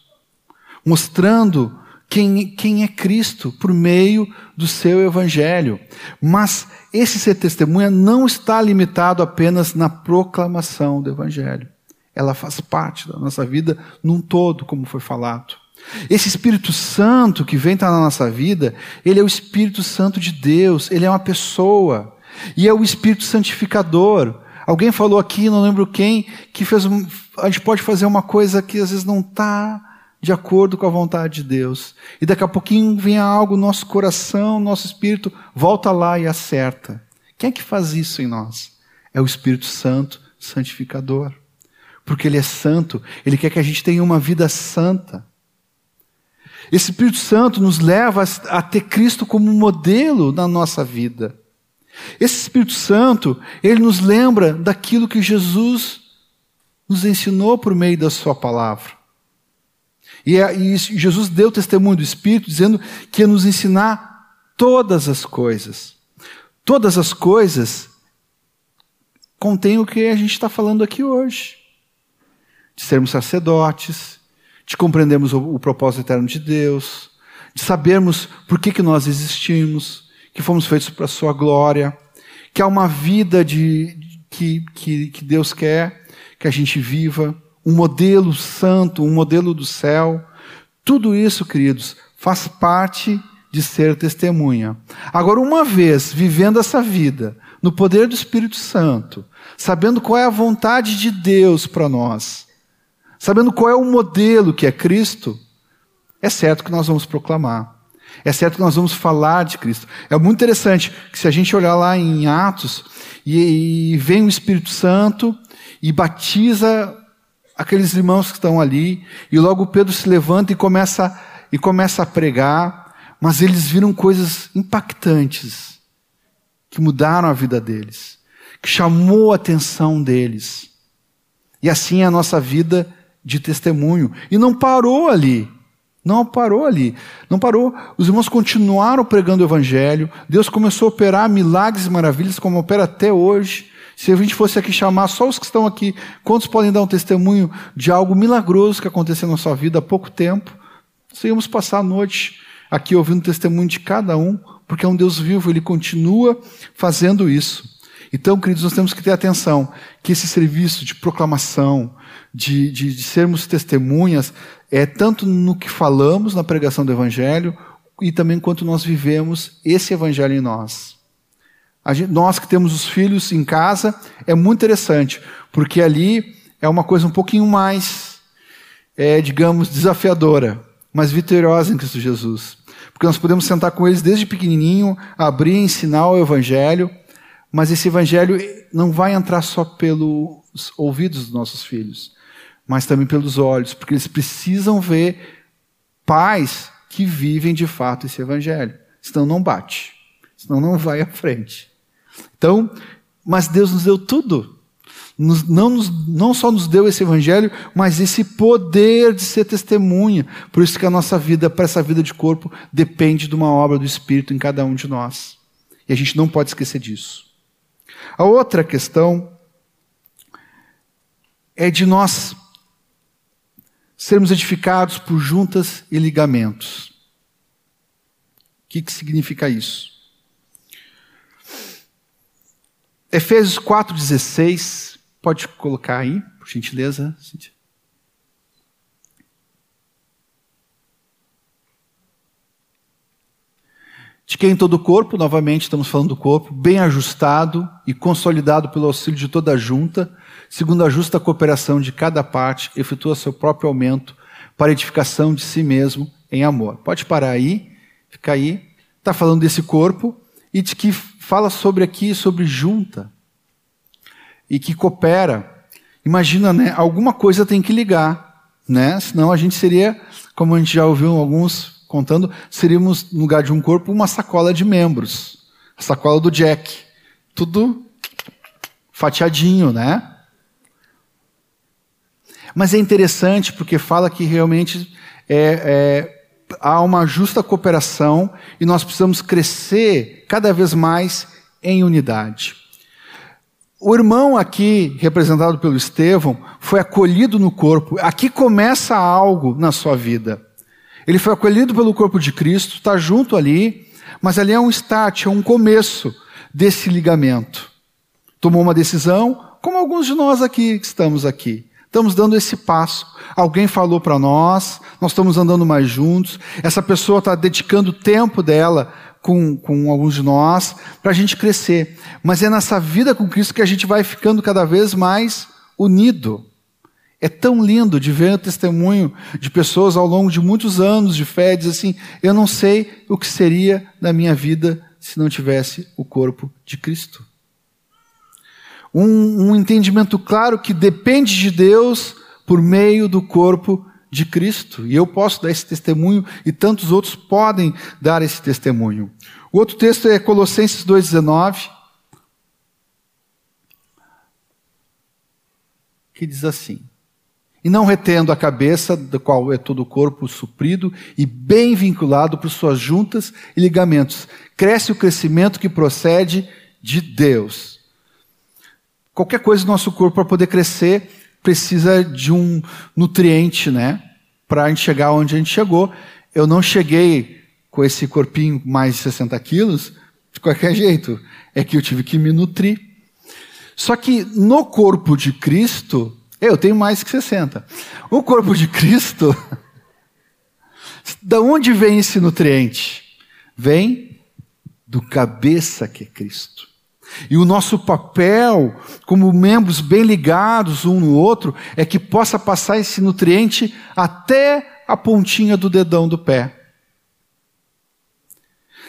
mostrando quem, quem é Cristo por meio do seu Evangelho. Mas esse ser testemunha não está limitado apenas na proclamação do Evangelho. Ela faz parte da nossa vida num todo, como foi falado. Esse Espírito Santo que vem estar na nossa vida, ele é o Espírito Santo de Deus, ele é uma pessoa, e é o Espírito Santificador. Alguém falou aqui, não lembro quem, que fez um, a gente pode fazer uma coisa que às vezes não está de acordo com a vontade de Deus. E daqui a pouquinho vem algo no nosso coração, nosso espírito, volta lá e acerta. Quem é que faz isso em nós? É o Espírito Santo santificador. Porque Ele é santo, Ele quer que a gente tenha uma vida santa. Esse Espírito Santo nos leva a ter Cristo como modelo na nossa vida. Esse Espírito Santo, ele nos lembra daquilo que Jesus nos ensinou por meio da Sua palavra. E, é, Jesus deu testemunho do Espírito, dizendo que ia nos ensinar todas as coisas. Todas as coisas contém o que a gente está falando aqui hoje: de sermos sacerdotes, de compreendermos o, o propósito eterno de Deus, de sabermos por que, que nós existimos, que fomos feitos para a Sua glória, que há uma vida de, que, que, que Deus quer que a gente viva, um modelo santo, um modelo do céu. Tudo isso, queridos, faz parte de ser testemunha. Agora, uma vez vivendo essa vida, no poder do Espírito Santo, sabendo qual é a vontade de Deus para nós, sabendo qual é o modelo que é Cristo, é certo que nós vamos proclamar. É certo que nós vamos falar de Cristo. É muito interessante que se a gente olhar lá em Atos e, e vem o Espírito Santo e batiza aqueles irmãos que estão ali, e logo Pedro se levanta e começa e começa a pregar, mas eles viram coisas impactantes que mudaram a vida deles, que chamou a atenção deles. E assim é a nossa vida de testemunho. E não parou ali. Não parou ali. Não parou. Os irmãos continuaram pregando o evangelho. Deus começou a operar milagres e maravilhas como opera até hoje. Se a gente fosse aqui chamar só os que estão aqui, quantos podem dar um testemunho de algo milagroso que aconteceu na sua vida há pouco tempo? Nós íamos passar a noite aqui ouvindo o testemunho de cada um, porque é um Deus vivo, ele continua fazendo isso. Então, queridos, nós temos que ter atenção que esse serviço de proclamação, de, de, de sermos testemunhas, é tanto no que falamos na pregação do Evangelho e também quanto nós vivemos esse Evangelho em nós. Gente, nós que temos os filhos em casa, é muito interessante, porque ali é uma coisa um pouquinho mais, é, digamos, desafiadora, mas vitoriosa em Cristo Jesus. Porque nós podemos sentar com eles desde pequenininho, abrir, ensinar o Evangelho, mas esse evangelho não vai entrar só pelos ouvidos dos nossos filhos, mas também pelos olhos, porque eles precisam ver pais que vivem de fato esse evangelho. Senão não bate, senão não vai à frente. Então, mas Deus nos deu tudo. Nos, não, nos, não só nos deu esse evangelho, mas esse poder de ser testemunha. Por isso que a nossa vida, para essa vida de corpo, depende de uma obra do Espírito em cada um de nós. E a gente não pode esquecer disso. A outra questão é de nós sermos edificados por juntas e ligamentos. O que, que significa isso? Efésios 4,16, pode colocar aí, por gentileza, de quem todo o corpo, novamente estamos falando do corpo, bem ajustado e consolidado pelo auxílio de toda a junta, segundo a justa cooperação de cada parte, efetua seu próprio aumento para edificação de si mesmo em amor. Pode parar aí, fica aí. Está falando desse corpo e de que fala sobre aqui, sobre junta e que coopera. Imagina, né? Alguma coisa tem que ligar, né? Senão a gente seria, como a gente já ouviu alguns contando, seríamos, no lugar de um corpo, uma sacola de membros. A sacola do Jack. Tudo fatiadinho, né? Mas é interessante porque fala que realmente é, é, há uma justa cooperação e nós precisamos crescer cada vez mais em unidade. O irmão aqui, representado pelo Estevão, foi acolhido no corpo. Aqui começa algo na sua vida. Ele foi acolhido pelo corpo de Cristo, está junto ali, mas ali é um start, é um começo desse ligamento. Tomou uma decisão, como alguns de nós aqui que estamos aqui. Estamos dando esse passo. Alguém falou para nós, nós estamos andando mais juntos. Essa pessoa está dedicando o tempo dela com, com alguns de nós para a gente crescer. Mas é nessa vida com Cristo que a gente vai ficando cada vez mais unido. É tão lindo de ver o testemunho de pessoas ao longo de muitos anos de fé, diz assim: eu não sei o que seria da minha vida se não tivesse o corpo de Cristo. Um, um entendimento claro que depende de Deus por meio do corpo de Cristo. E eu posso dar esse testemunho e tantos outros podem dar esse testemunho. O outro texto é Colossenses 2,19, que diz assim: e não retendo a cabeça, da qual é todo o corpo suprido e bem vinculado por suas juntas e ligamentos. Cresce o crescimento que procede de Deus. Qualquer coisa do nosso corpo para poder crescer precisa de um nutriente, né? Para a gente chegar onde a gente chegou. Eu não cheguei com esse corpinho mais de 60 quilos de qualquer [LAUGHS] jeito. É que eu tive que me nutrir. Só que no corpo de Cristo, eu tenho mais que 60. O corpo de Cristo, [LAUGHS] da onde vem esse nutriente? Vem do cabeça que é Cristo. E o nosso papel, como membros bem ligados um no outro, é que possa passar esse nutriente até a pontinha do dedão do pé.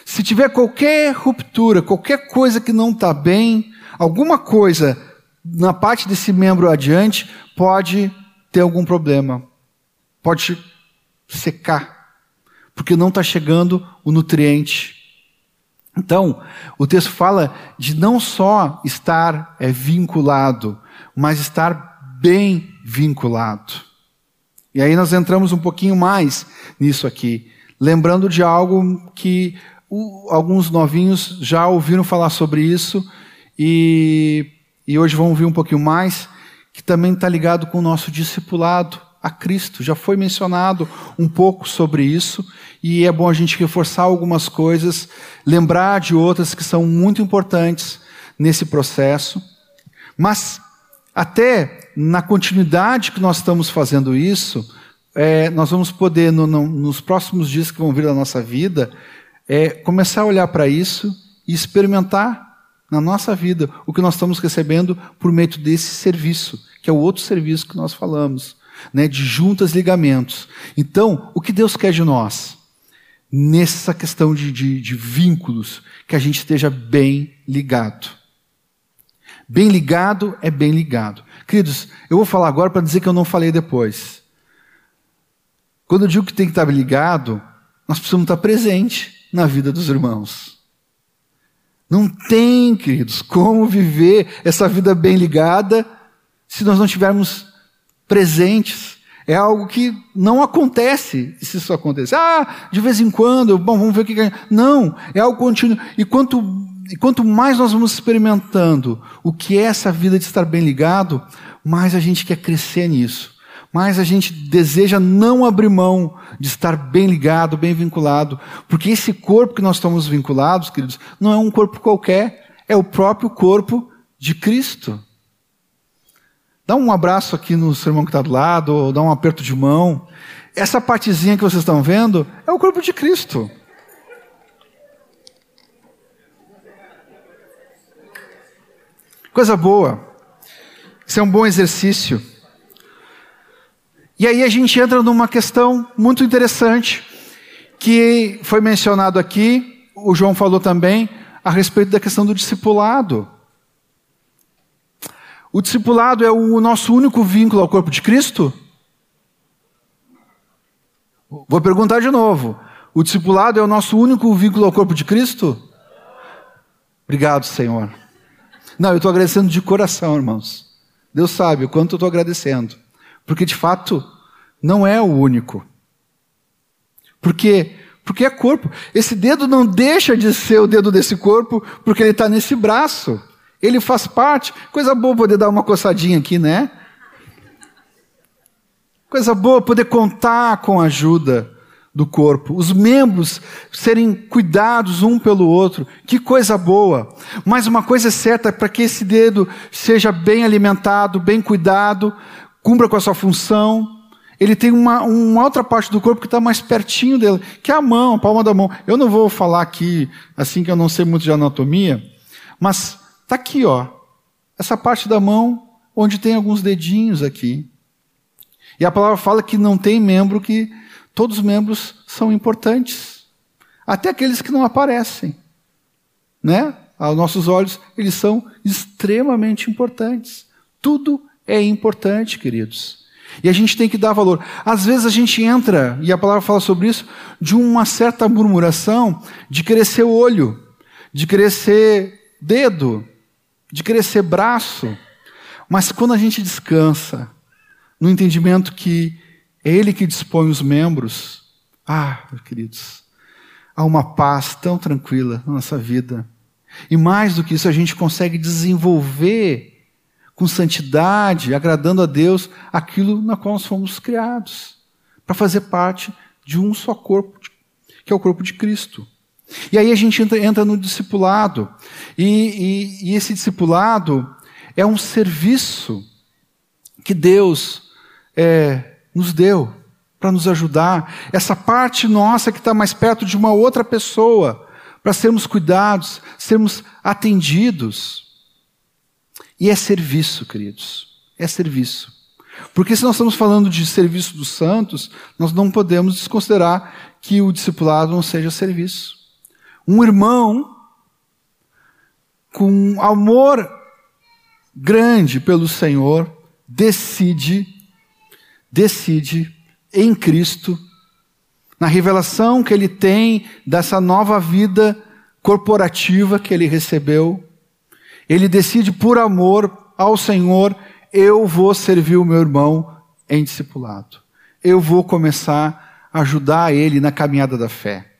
Se tiver qualquer ruptura, qualquer coisa que não está bem, alguma coisa na parte desse membro adiante, pode ter algum problema. Pode secar, porque não está chegando o nutriente. Então, o texto fala de não só estar é, vinculado, mas estar bem vinculado. E aí nós entramos um pouquinho mais nisso aqui, lembrando de algo que o, alguns novinhos já ouviram falar sobre isso e e hoje vamos ouvir um pouquinho mais, que também está ligado com o nosso discipulado a Cristo. Já foi mencionado um pouco sobre isso, e é bom a gente reforçar algumas coisas, lembrar de outras que são muito importantes nesse processo. Mas, até na continuidade que nós estamos fazendo isso, é, nós vamos poder, no, no, nos próximos dias que vão vir da nossa vida, é, começar a olhar para isso e experimentar na nossa vida o que nós estamos recebendo por meio desse serviço, que é o outro serviço que nós falamos, né, de juntas ligamentos. Então, o que Deus quer de nós? Nessa questão de, de, de vínculos, que a gente esteja bem ligado. Bem ligado é bem ligado. Queridos, eu vou falar agora para dizer que eu não falei depois. Quando eu digo que tem que estar ligado, nós precisamos estar presente na vida dos irmãos. Não tem, queridos, como viver essa vida bem ligada se nós não estivermos presentes. É algo que não acontece se isso acontecer. Ah, de vez em quando, bom, vamos ver o que. Não, é algo contínuo. E quanto, e quanto mais nós vamos experimentando o que é essa vida de estar bem ligado, mais a gente quer crescer nisso mais a gente deseja não abrir mão de estar bem ligado, bem vinculado, porque esse corpo que nós estamos vinculados, queridos, não é um corpo qualquer, é o próprio corpo de Cristo. Dá um abraço aqui no seu irmão que está do lado, ou dá um aperto de mão. Essa partezinha que vocês estão vendo é o corpo de Cristo. Coisa boa. Isso é um bom exercício. E aí a gente entra numa questão muito interessante que foi mencionado aqui, o João falou também a respeito da questão do discipulado. O discipulado é o nosso único vínculo ao corpo de Cristo? Vou perguntar de novo. O discipulado é o nosso único vínculo ao corpo de Cristo? Obrigado, Senhor. Não, eu estou agradecendo de coração, irmãos. Deus sabe o quanto eu estou agradecendo. Porque de fato não é o único. Porque porque é corpo. Esse dedo não deixa de ser o dedo desse corpo porque ele está nesse braço. Ele faz parte. Coisa boa poder dar uma coçadinha aqui, né? Coisa boa poder contar com a ajuda do corpo, os membros serem cuidados um pelo outro. Que coisa boa. Mas uma coisa é certa, para que esse dedo seja bem alimentado, bem cuidado, cumpra com a sua função, ele tem uma, uma outra parte do corpo que está mais pertinho dele, que é a mão, a palma da mão. Eu não vou falar aqui, assim que eu não sei muito de anatomia, mas está aqui, ó. Essa parte da mão, onde tem alguns dedinhos aqui. E a palavra fala que não tem membro que todos os membros são importantes. Até aqueles que não aparecem. Né? Aos nossos olhos, eles são extremamente importantes. Tudo é importante, queridos. E a gente tem que dar valor. Às vezes a gente entra, e a palavra fala sobre isso, de uma certa murmuração de crescer olho, de crescer dedo, de crescer braço. Mas quando a gente descansa no entendimento que é Ele que dispõe os membros, ah, queridos, há uma paz tão tranquila na nossa vida. E mais do que isso, a gente consegue desenvolver com santidade, agradando a Deus, aquilo na qual nós fomos criados, para fazer parte de um só corpo, que é o corpo de Cristo. E aí a gente entra, no discipulado, e, e, e esse discipulado é um serviço que Deus é, nos deu para nos ajudar, essa parte nossa que está mais perto de uma outra pessoa, para sermos cuidados, sermos atendidos. E é serviço, queridos. É serviço. Porque se nós estamos falando de serviço dos santos, nós não podemos desconsiderar que o discipulado não seja serviço. Um irmão com amor grande pelo Senhor decide decide em Cristo na revelação que ele tem dessa nova vida corporativa que ele recebeu, ele decide por amor ao Senhor, eu vou servir o meu irmão em discipulado. Eu vou começar a ajudar ele na caminhada da fé,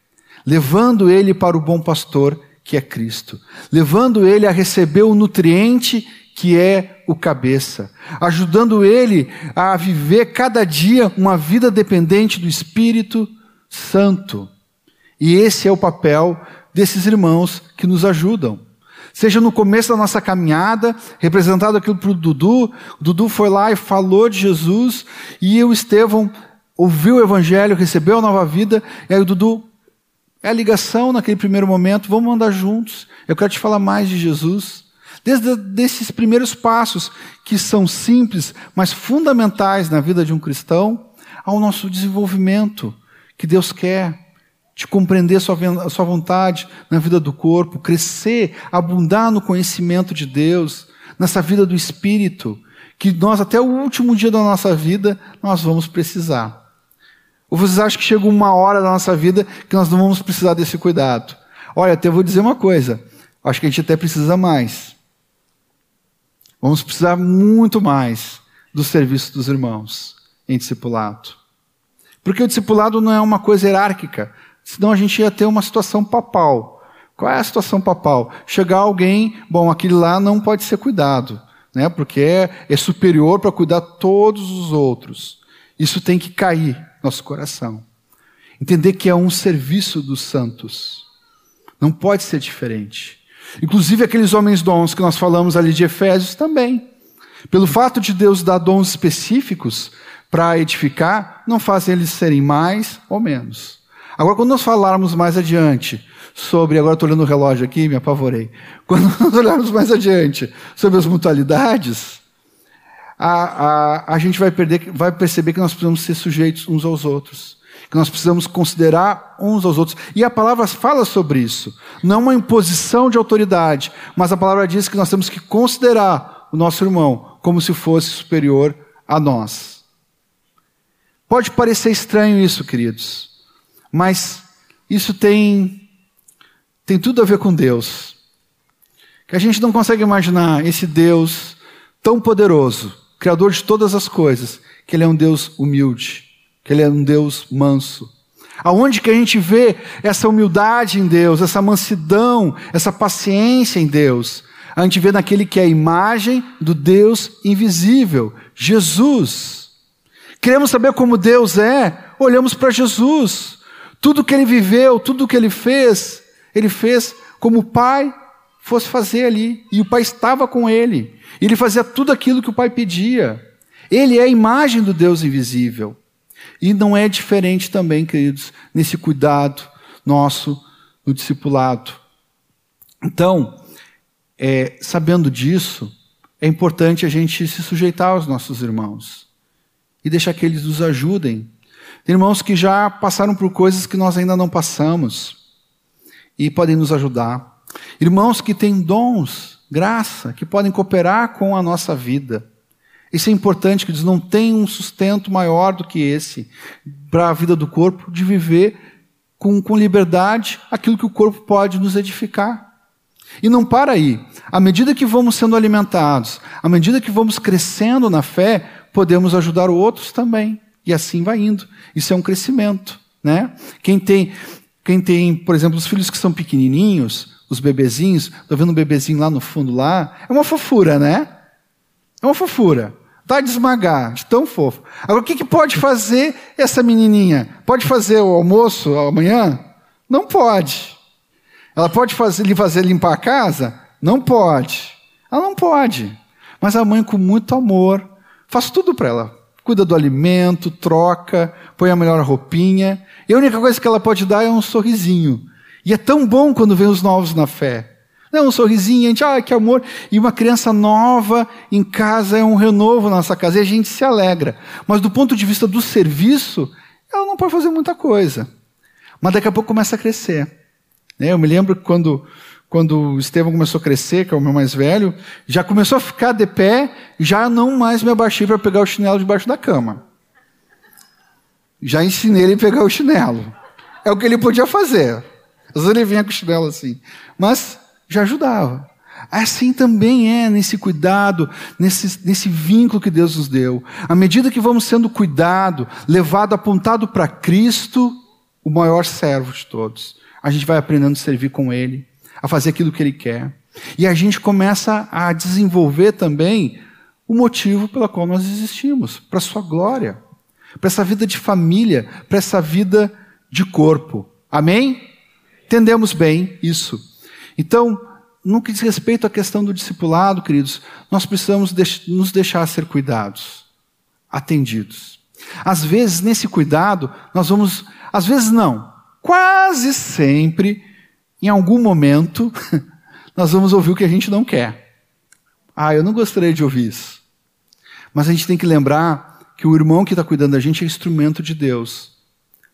levando ele para o bom pastor que é Cristo, levando ele a receber o nutriente que é o cabeça, ajudando ele a viver cada dia uma vida dependente do Espírito Santo. E esse é o papel desses irmãos que nos ajudam. Seja no começo da nossa caminhada, representado aquilo para o Dudu, o Dudu foi lá e falou de Jesus, e o Estevão ouviu o Evangelho, recebeu a nova vida, e aí o Dudu, é a ligação naquele primeiro momento, vamos andar juntos, eu quero te falar mais de Jesus. Desde esses primeiros passos, que são simples, mas fundamentais na vida de um cristão, ao nosso desenvolvimento que Deus quer de compreender a sua vontade na vida do corpo, crescer, abundar no conhecimento de Deus, nessa vida do Espírito, que nós até o último dia da nossa vida nós vamos precisar. Ou vocês acham que chega uma hora da nossa vida que nós não vamos precisar desse cuidado? Olha, até vou dizer uma coisa, acho que a gente até precisa mais. Vamos precisar muito mais do serviço dos irmãos em discipulado. Porque o discipulado não é uma coisa hierárquica, senão a gente ia ter uma situação papal. Qual é a situação papal? Chegar alguém, bom, aquele lá não pode ser cuidado, né? porque é, é superior para cuidar todos os outros. Isso tem que cair nosso coração. Entender que é um serviço dos santos. Não pode ser diferente. Inclusive aqueles homens dons que nós falamos ali de Efésios também. Pelo fato de Deus dar dons específicos para edificar, não faz eles serem mais ou menos. Agora, quando nós falarmos mais adiante sobre, agora estou olhando o relógio aqui, me apavorei. [LAUGHS] Quando nós olharmos mais adiante sobre as mutualidades, a, a, a gente vai, perder, vai perceber que nós precisamos ser sujeitos uns aos outros. Que nós precisamos considerar uns aos outros. E a palavra fala sobre isso. Não uma imposição de autoridade, mas a palavra diz que nós temos que considerar o nosso irmão como se fosse superior a nós. Pode parecer estranho isso, queridos, mas isso tem, tem tudo a ver com Deus. Que a gente não consegue imaginar esse Deus tão poderoso, Criador de todas as coisas, que Ele é um Deus humilde, que Ele é um Deus manso. Aonde que a gente vê essa humildade em Deus, essa mansidão, essa paciência em Deus? A gente vê naquele que é a imagem do Deus invisível, Jesus. Queremos saber como Deus é? Olhamos para Jesus. Tudo que ele viveu, tudo que ele fez, ele fez como Pai fosse fazer ali. E o Pai estava com ele. Ele fazia tudo aquilo que o Pai pedia. Ele é a imagem do Deus invisível. E não é diferente também, queridos, nesse cuidado nosso no discipulado. Então, é, sabendo disso, é importante a gente se sujeitar aos nossos irmãos e deixar que eles nos ajudem. Irmãos que já passaram por coisas que nós ainda não passamos e podem nos ajudar. Irmãos que têm dons, graça, que podem cooperar com a nossa vida. Isso é importante, que eles não têm um sustento maior do que esse para a vida do corpo, de viver com, com liberdade aquilo que o corpo pode nos edificar. E não para aí. À medida que vamos sendo alimentados, à medida que vamos crescendo na fé, podemos ajudar outros também. E assim vai indo. Isso é um crescimento. Né? Quem tem, quem tem, por exemplo, os filhos que são pequenininhos, os bebezinhos, estou vendo um bebezinho lá no fundo lá, é uma fofura, né? É uma fofura. Dá de esmagar, de tão fofo. Agora, o que, que pode fazer essa menininha? Pode fazer o almoço amanhã? Não pode. Ela pode fazer, lhe fazer limpar a casa? Não pode. Ela não pode. Mas a mãe, com muito amor, faz tudo para ela. Cuida do alimento, troca, põe a melhor roupinha. E a única coisa que ela pode dar é um sorrisinho. E é tão bom quando vem os novos na fé. Não, um sorrisinho, a gente, ah, que amor. E uma criança nova em casa é um renovo na nossa casa. E a gente se alegra. Mas do ponto de vista do serviço, ela não pode fazer muita coisa. Mas daqui a pouco começa a crescer. Né? Eu me lembro quando, quando o Estevão começou a crescer, que é o meu mais velho, já começou a ficar de pé, já não mais me abaixei para pegar o chinelo debaixo da cama. Já ensinei ele a pegar o chinelo. É o que ele podia fazer. Às vezes ele vinha com chinelo assim. Mas já ajudava. Assim também é nesse cuidado, nesse, nesse vínculo que Deus nos deu. À medida que vamos sendo cuidado, levado, apontado para Cristo, o maior servo de todos a gente vai aprendendo a servir com Ele, a fazer aquilo que Ele quer. E a gente começa a desenvolver também o motivo pelo qual nós existimos, para a Sua glória, para essa vida de família, para essa vida de corpo. Amém? Entendemos bem isso. Então, no que diz respeito à questão do discipulado, queridos, nós precisamos nos deixar ser cuidados, atendidos. Às vezes, nesse cuidado, nós vamos. Às vezes, não quase sempre, em algum momento, [LAUGHS] nós vamos ouvir o que a gente não quer. Ah, eu não gostaria de ouvir isso. Mas a gente tem que lembrar que o irmão que está cuidando da gente é instrumento de Deus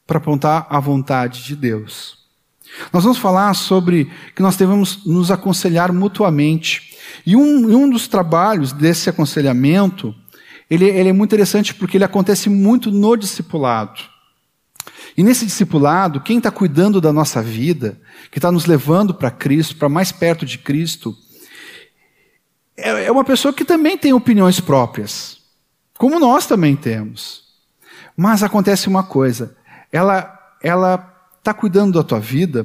para apontar a vontade de Deus. Nós vamos falar sobre que nós devemos nos aconselhar mutuamente. E um, um dos trabalhos desse aconselhamento, ele, ele é muito interessante porque ele acontece muito no discipulado. E nesse discipulado, quem está cuidando da nossa vida, que está nos levando para Cristo, para mais perto de Cristo, é, é uma pessoa que também tem opiniões próprias, como nós também temos. Mas acontece uma coisa: ela ela está cuidando da tua vida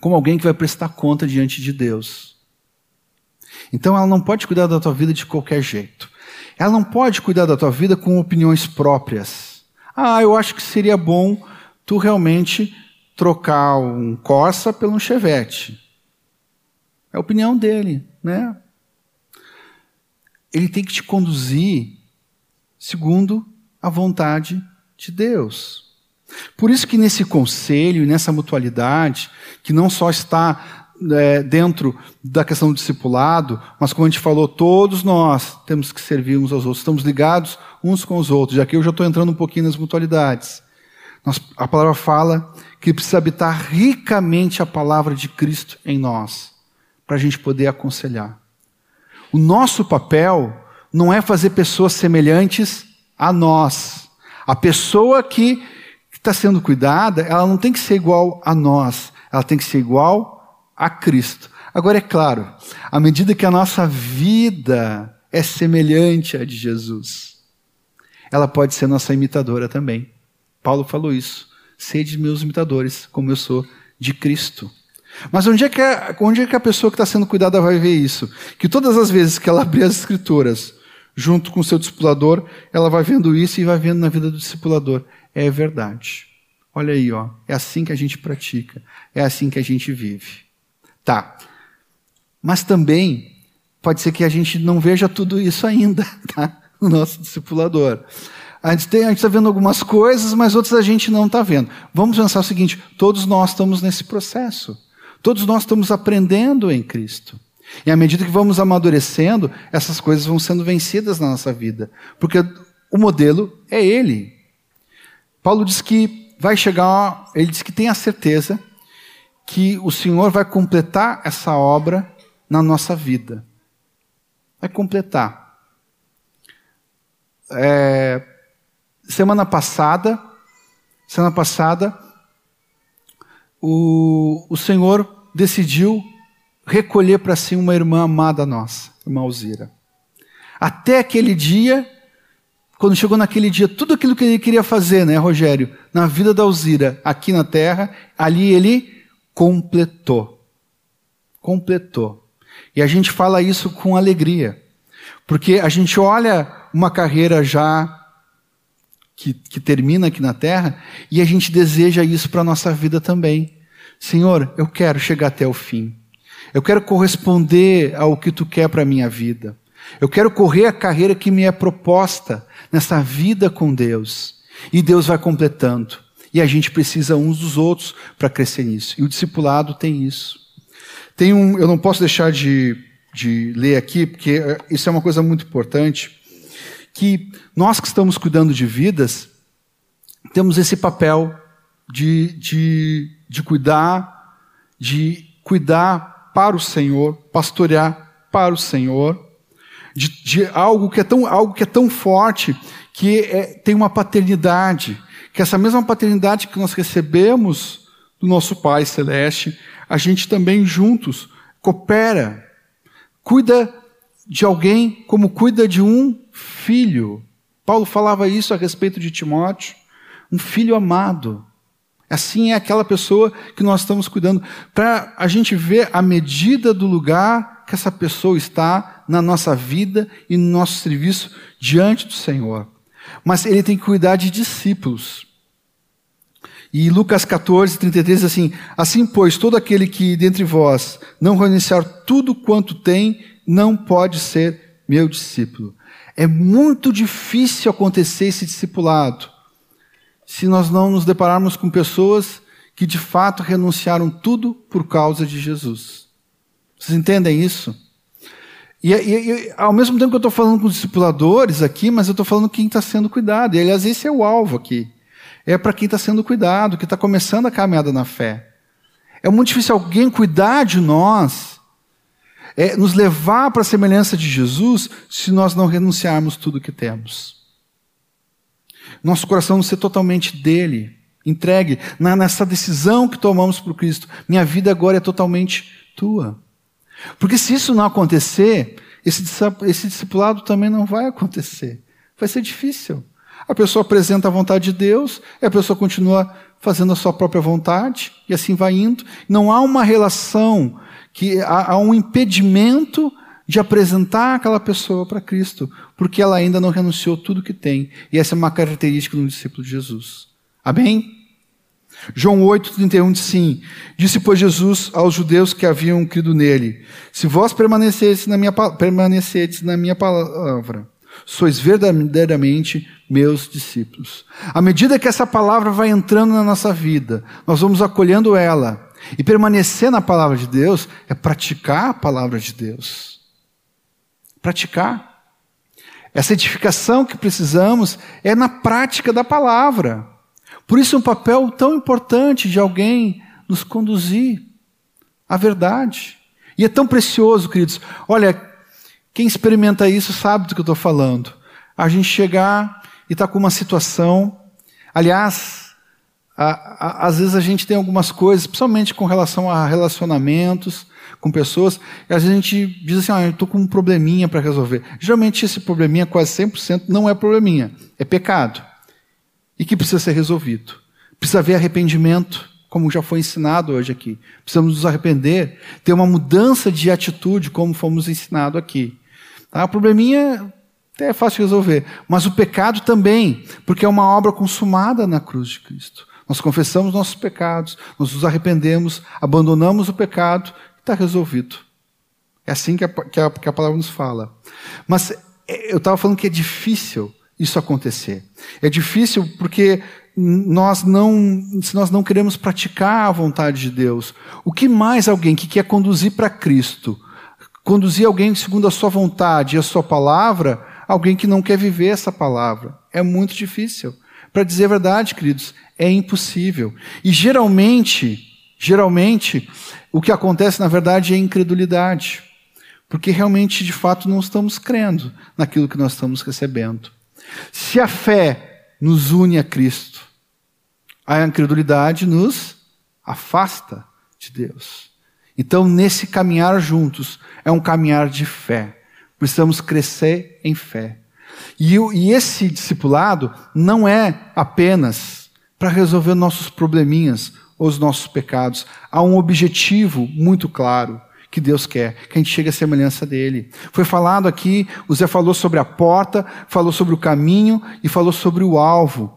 como alguém que vai prestar conta diante de Deus. Então ela não pode cuidar da tua vida de qualquer jeito. Ela não pode cuidar da tua vida com opiniões próprias. Ah, eu acho que seria bom tu realmente trocar um Corsa pelo um Chevette. É a opinião dele, né? Ele tem que te conduzir segundo a vontade de Deus. Por isso que nesse conselho e nessa mutualidade, que não só está é, dentro da questão do discipulado, mas como a gente falou, todos nós temos que servir uns aos outros, estamos ligados uns com os outros. Já que eu já estou entrando um pouquinho nas mutualidades. Nós, a palavra fala que precisa habitar ricamente a palavra de Cristo em nós, para a gente poder aconselhar. O nosso papel não é fazer pessoas semelhantes a nós. A pessoa que está sendo cuidada, ela não tem que ser igual a nós, ela tem que ser igual a Cristo. Agora, é claro, à medida que a nossa vida é semelhante à de Jesus, ela pode ser nossa imitadora também. Paulo falou isso. Sede meus imitadores, como eu sou de Cristo. Mas onde é que a, onde é que a pessoa que está sendo cuidada vai ver isso? Que todas as vezes que ela abrir as escrituras, junto com o seu discipulador, ela vai vendo isso e vai vendo na vida do discipulador. É verdade. Olha aí, ó. É assim que a gente pratica. É assim que a gente vive. Tá. Mas também pode ser que a gente não veja tudo isso ainda, [LAUGHS] tá? No nosso discipulador. A gente está vendo algumas coisas, mas outras a gente não está vendo. Vamos pensar o seguinte: todos nós estamos nesse processo. Todos nós estamos aprendendo em Cristo. E à medida que vamos amadurecendo, essas coisas vão sendo vencidas na nossa vida. Porque o modelo é Ele. Paulo diz que vai chegar, ele diz que tem a certeza que o Senhor vai completar essa obra na nossa vida. Vai completar. É, semana passada, semana passada, o, o Senhor decidiu recolher para si uma irmã amada nossa, irmã Alzira. Até aquele dia, quando chegou naquele dia, tudo aquilo que ele queria fazer, né, Rogério, na vida da Alzira, aqui na terra, ali ele completou. Completou. E a gente fala isso com alegria, porque a gente olha uma carreira já que, que termina aqui na terra, e a gente deseja isso para a nossa vida também. Senhor, eu quero chegar até o fim. Eu quero corresponder ao que tu quer para a minha vida. Eu quero correr a carreira que me é proposta nessa vida com Deus. E Deus vai completando. E a gente precisa uns dos outros para crescer nisso. E o discipulado tem isso. Tem um, eu não posso deixar de, de ler aqui, porque eh, isso é uma coisa muito importante que nós que estamos cuidando de vidas, temos esse papel de, de, de cuidar, de cuidar para o Senhor, pastorear para o Senhor, de, de algo, que é tão, algo que é tão forte que é, tem uma paternidade, que essa mesma paternidade que nós recebemos do nosso Pai Celeste, a gente também juntos coopera, cuida de alguém como cuida de um filho. Paulo falava isso a respeito de Timóteo, um filho amado. Assim é aquela pessoa que nós estamos cuidando, para a gente ver a medida do lugar que essa pessoa está na nossa vida e no nosso serviço diante do Senhor. Mas ele tem que cuidar de discípulos. E Lucas 14, 33 diz assim: Assim, pois, todo aquele que dentre vós não renunciar tudo quanto tem, não pode ser meu discípulo. É muito difícil acontecer esse discipulado se nós não nos depararmos com pessoas que de fato renunciaram tudo por causa de Jesus. Vocês entendem isso? E, e, e ao mesmo tempo que eu estou falando com os discipuladores aqui, mas eu estou falando quem está sendo cuidado. E aliás, esse é o alvo aqui. É para quem está sendo cuidado, que está começando a caminhada na fé. É muito difícil alguém cuidar de nós é nos levar para a semelhança de Jesus se nós não renunciarmos tudo que temos. Nosso coração não ser totalmente dele, entregue nessa decisão que tomamos por Cristo. Minha vida agora é totalmente tua. Porque se isso não acontecer, esse, esse discipulado também não vai acontecer. Vai ser difícil. A pessoa apresenta a vontade de Deus, e a pessoa continua fazendo a sua própria vontade, e assim vai indo. Não há uma relação que há, há um impedimento de apresentar aquela pessoa para Cristo, porque ela ainda não renunciou tudo que tem. E essa é uma característica do discípulo de Jesus. Amém? João 8,31 diz sim: Disse, pois, Jesus aos judeus que haviam crido nele: Se vós permanecedes na minha, permanecedes na minha palavra, sois verdadeiramente meus discípulos. À medida que essa palavra vai entrando na nossa vida, nós vamos acolhendo ela. E permanecer na palavra de Deus é praticar a palavra de Deus. Praticar. Essa edificação que precisamos é na prática da palavra. Por isso, é um papel tão importante de alguém nos conduzir à verdade. E é tão precioso, queridos. Olha, quem experimenta isso sabe do que eu estou falando. A gente chegar e estar tá com uma situação. Aliás, a, a, às vezes a gente tem algumas coisas, principalmente com relação a relacionamentos com pessoas, e às vezes a gente diz assim: ah, eu estou com um probleminha para resolver. Geralmente esse probleminha, quase 100%, não é probleminha, é pecado. E que precisa ser resolvido. Precisa haver arrependimento, como já foi ensinado hoje aqui. Precisamos nos arrepender, ter uma mudança de atitude, como fomos ensinados aqui. Tá? O probleminha até é fácil de resolver, mas o pecado também, porque é uma obra consumada na cruz de Cristo. Nós confessamos nossos pecados, nós nos arrependemos, abandonamos o pecado, está resolvido. É assim que a, que a, que a palavra nos fala. Mas é, eu estava falando que é difícil isso acontecer. É difícil porque nós não, se nós não queremos praticar a vontade de Deus, o que mais alguém que quer conduzir para Cristo conduzir alguém segundo a sua vontade e a sua palavra, alguém que não quer viver essa palavra. É muito difícil. Para dizer a verdade, queridos, é impossível. E geralmente, geralmente, o que acontece na verdade é incredulidade. Porque realmente, de fato, não estamos crendo naquilo que nós estamos recebendo. Se a fé nos une a Cristo, a incredulidade nos afasta de Deus. Então, nesse caminhar juntos, é um caminhar de fé. Precisamos crescer em fé. E, e esse discipulado não é apenas para resolver nossos probleminhas os nossos pecados. Há um objetivo muito claro que Deus quer, que a gente chegue à semelhança dele. Foi falado aqui, o Zé falou sobre a porta, falou sobre o caminho e falou sobre o alvo.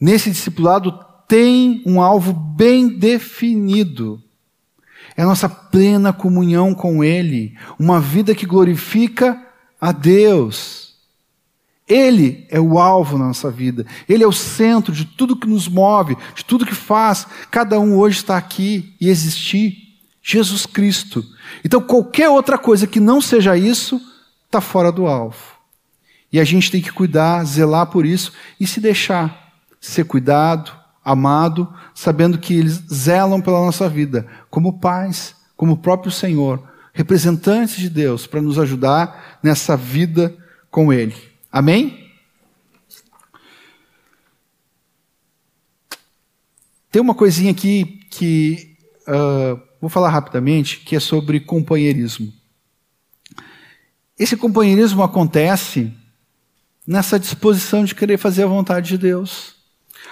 Nesse discipulado tem um alvo bem definido. É a nossa plena comunhão com Ele, uma vida que glorifica a Deus. Ele é o alvo na nossa vida, Ele é o centro de tudo que nos move, de tudo que faz. Cada um hoje está aqui e existir. Jesus Cristo. Então, qualquer outra coisa que não seja isso, está fora do alvo. E a gente tem que cuidar, zelar por isso e se deixar ser cuidado, amado, sabendo que eles zelam pela nossa vida, como pais, como o próprio Senhor, representantes de Deus, para nos ajudar nessa vida com Ele. Amém? Tem uma coisinha aqui que uh, vou falar rapidamente, que é sobre companheirismo. Esse companheirismo acontece nessa disposição de querer fazer a vontade de Deus.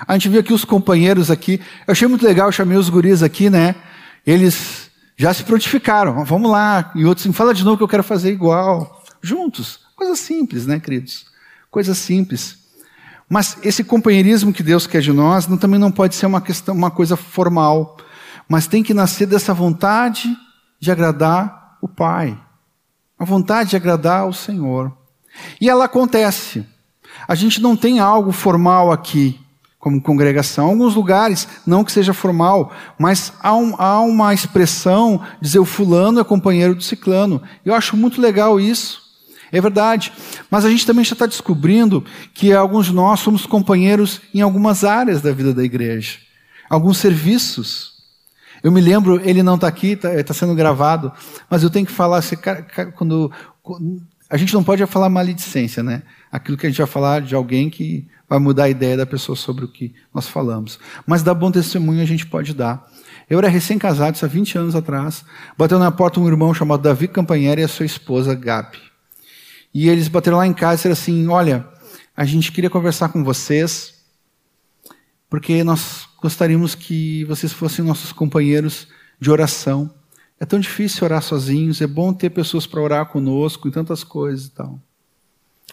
A gente viu aqui os companheiros aqui. Eu achei muito legal, chamei os guris aqui, né? Eles já se prontificaram. Vamos lá. E outros, fala de novo que eu quero fazer igual. Juntos. Coisa simples, né, queridos? Coisa simples. Mas esse companheirismo que Deus quer de nós não, também não pode ser uma questão, uma coisa formal, mas tem que nascer dessa vontade de agradar o Pai, a vontade de agradar o Senhor. E ela acontece. A gente não tem algo formal aqui como congregação. Alguns lugares, não que seja formal, mas há, um, há uma expressão, dizer o fulano é companheiro do ciclano. Eu acho muito legal isso. É verdade. Mas a gente também já está descobrindo que alguns de nós somos companheiros em algumas áreas da vida da igreja. Alguns serviços. Eu me lembro, ele não está aqui, está tá sendo gravado, mas eu tenho que falar, assim, quando, a gente não pode falar maledicência, né? Aquilo que a gente vai falar de alguém que vai mudar a ideia da pessoa sobre o que nós falamos. Mas dar bom testemunho a gente pode dar. Eu era recém-casado, isso há 20 anos atrás. Bateu na porta um irmão chamado Davi Campanheri e a sua esposa Gabi. E eles bateram lá em casa e disseram assim: Olha, a gente queria conversar com vocês, porque nós gostaríamos que vocês fossem nossos companheiros de oração. É tão difícil orar sozinhos, é bom ter pessoas para orar conosco em tantas coisas e tal.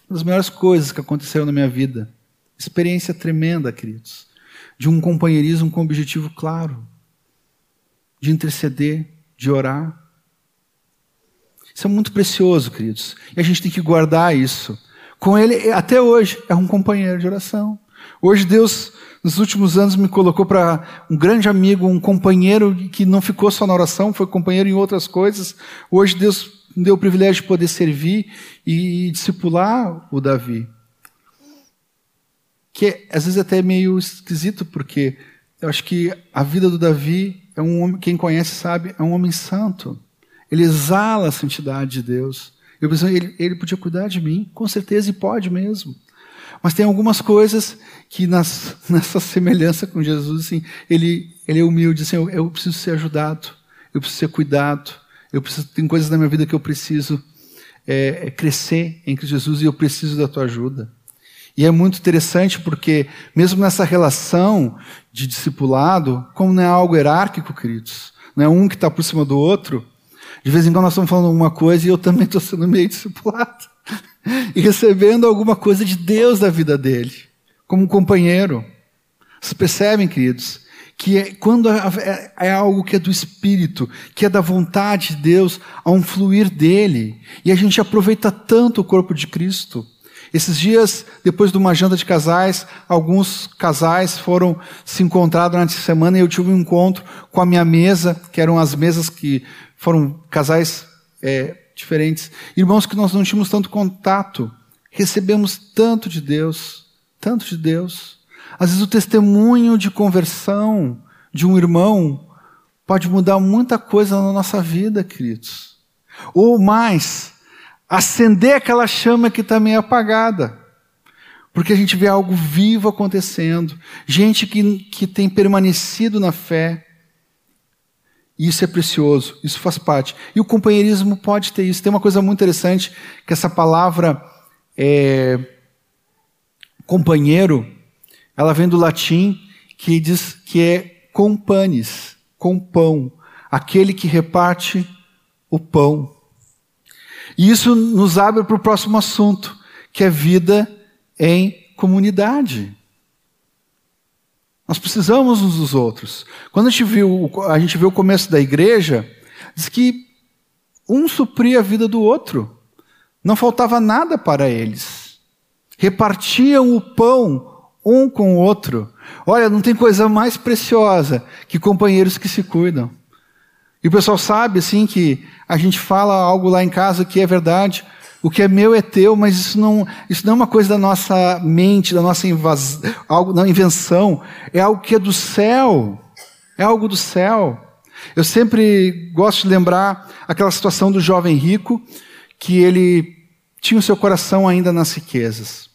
Uma das melhores coisas que aconteceram na minha vida Experiência tremenda, queridos, de um companheirismo com objetivo claro, de interceder, de orar. Isso é muito precioso, queridos, e a gente tem que guardar isso. Com ele, até hoje, é um companheiro de oração. Hoje Deus, nos últimos anos, me colocou para um grande amigo, um companheiro que não ficou só na oração, foi companheiro em outras coisas. Hoje Deus me deu o privilégio de poder servir e discipular o Davi. Que é, às vezes até é meio esquisito, porque eu acho que a vida do Davi é um homem, quem conhece sabe, é um homem santo. Ele exala a santidade de Deus. Eu pensei, ele, ele podia cuidar de mim, com certeza, e pode mesmo. Mas tem algumas coisas que nas, [LAUGHS] nessa semelhança com Jesus, assim, ele, ele é humilde, assim, eu, eu preciso ser ajudado, eu preciso ser cuidado, eu preciso, tem coisas na minha vida que eu preciso é, é crescer em Jesus e eu preciso da tua ajuda. E é muito interessante porque, mesmo nessa relação de discipulado, como não é algo hierárquico, queridos, não é um que está por cima do outro, de vez em quando nós estamos falando alguma coisa e eu também estou sendo meio discipulado. e recebendo alguma coisa de Deus da vida dele, como um companheiro. Vocês percebem, queridos, que é, quando é, é, algo que é do Espírito, que é da vontade de Deus, há um fluir dele, e a gente aproveita tanto o corpo de Cristo. Esses dias, depois de uma janta de casais, alguns casais foram se encontrar durante a semana e eu tive um encontro com a minha mesa, que eram as mesas que foram casais é, diferentes. Irmãos que nós não tínhamos tanto contato, recebemos tanto de Deus, tanto de Deus. Às vezes o testemunho de conversão de um irmão pode mudar muita coisa na nossa vida, queridos. Ou mais, acender aquela chama que está meio apagada. Porque a gente vê algo vivo acontecendo, gente que, que tem permanecido na fé, isso é precioso, isso faz parte. E o companheirismo pode ter isso. Tem uma coisa muito interessante, que essa palavra é, companheiro, ela vem do latim, que diz que é companis, com pão, aquele que reparte o pão. E isso nos abre para o próximo assunto, que é vida em comunidade. Nós precisamos uns dos outros. Quando a gente viu, a gente viu o começo da igreja, diz que um supria a vida do outro. Não faltava nada para eles. Repartiam o pão um com o outro. Olha, não tem coisa mais preciosa que companheiros que se cuidam. E o pessoal sabe, assim, que a gente fala algo lá em casa que é verdade. O que é meu é teu, mas isso não, isso não é uma coisa da nossa mente, da nossa invas, algo, não, invenção. É algo que é do céu. É algo do céu. Eu sempre gosto de lembrar aquela situação do jovem rico, que ele tinha o seu coração ainda nas riquezas.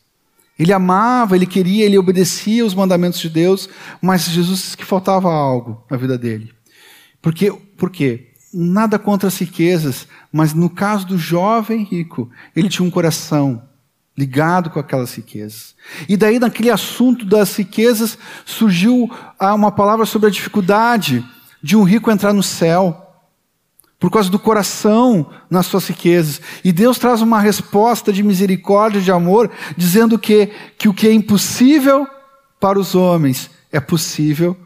Ele amava, ele queria, ele obedecia os mandamentos de Deus, mas Jesus disse que faltava algo na vida dele. Porque, por quê? Nada contra as riquezas, mas no caso do jovem rico, ele tinha um coração ligado com aquelas riquezas. E daí, naquele assunto das riquezas, surgiu uma palavra sobre a dificuldade de um rico entrar no céu, por causa do coração nas suas riquezas. E Deus traz uma resposta de misericórdia, de amor, dizendo que, que o que é impossível para os homens é possível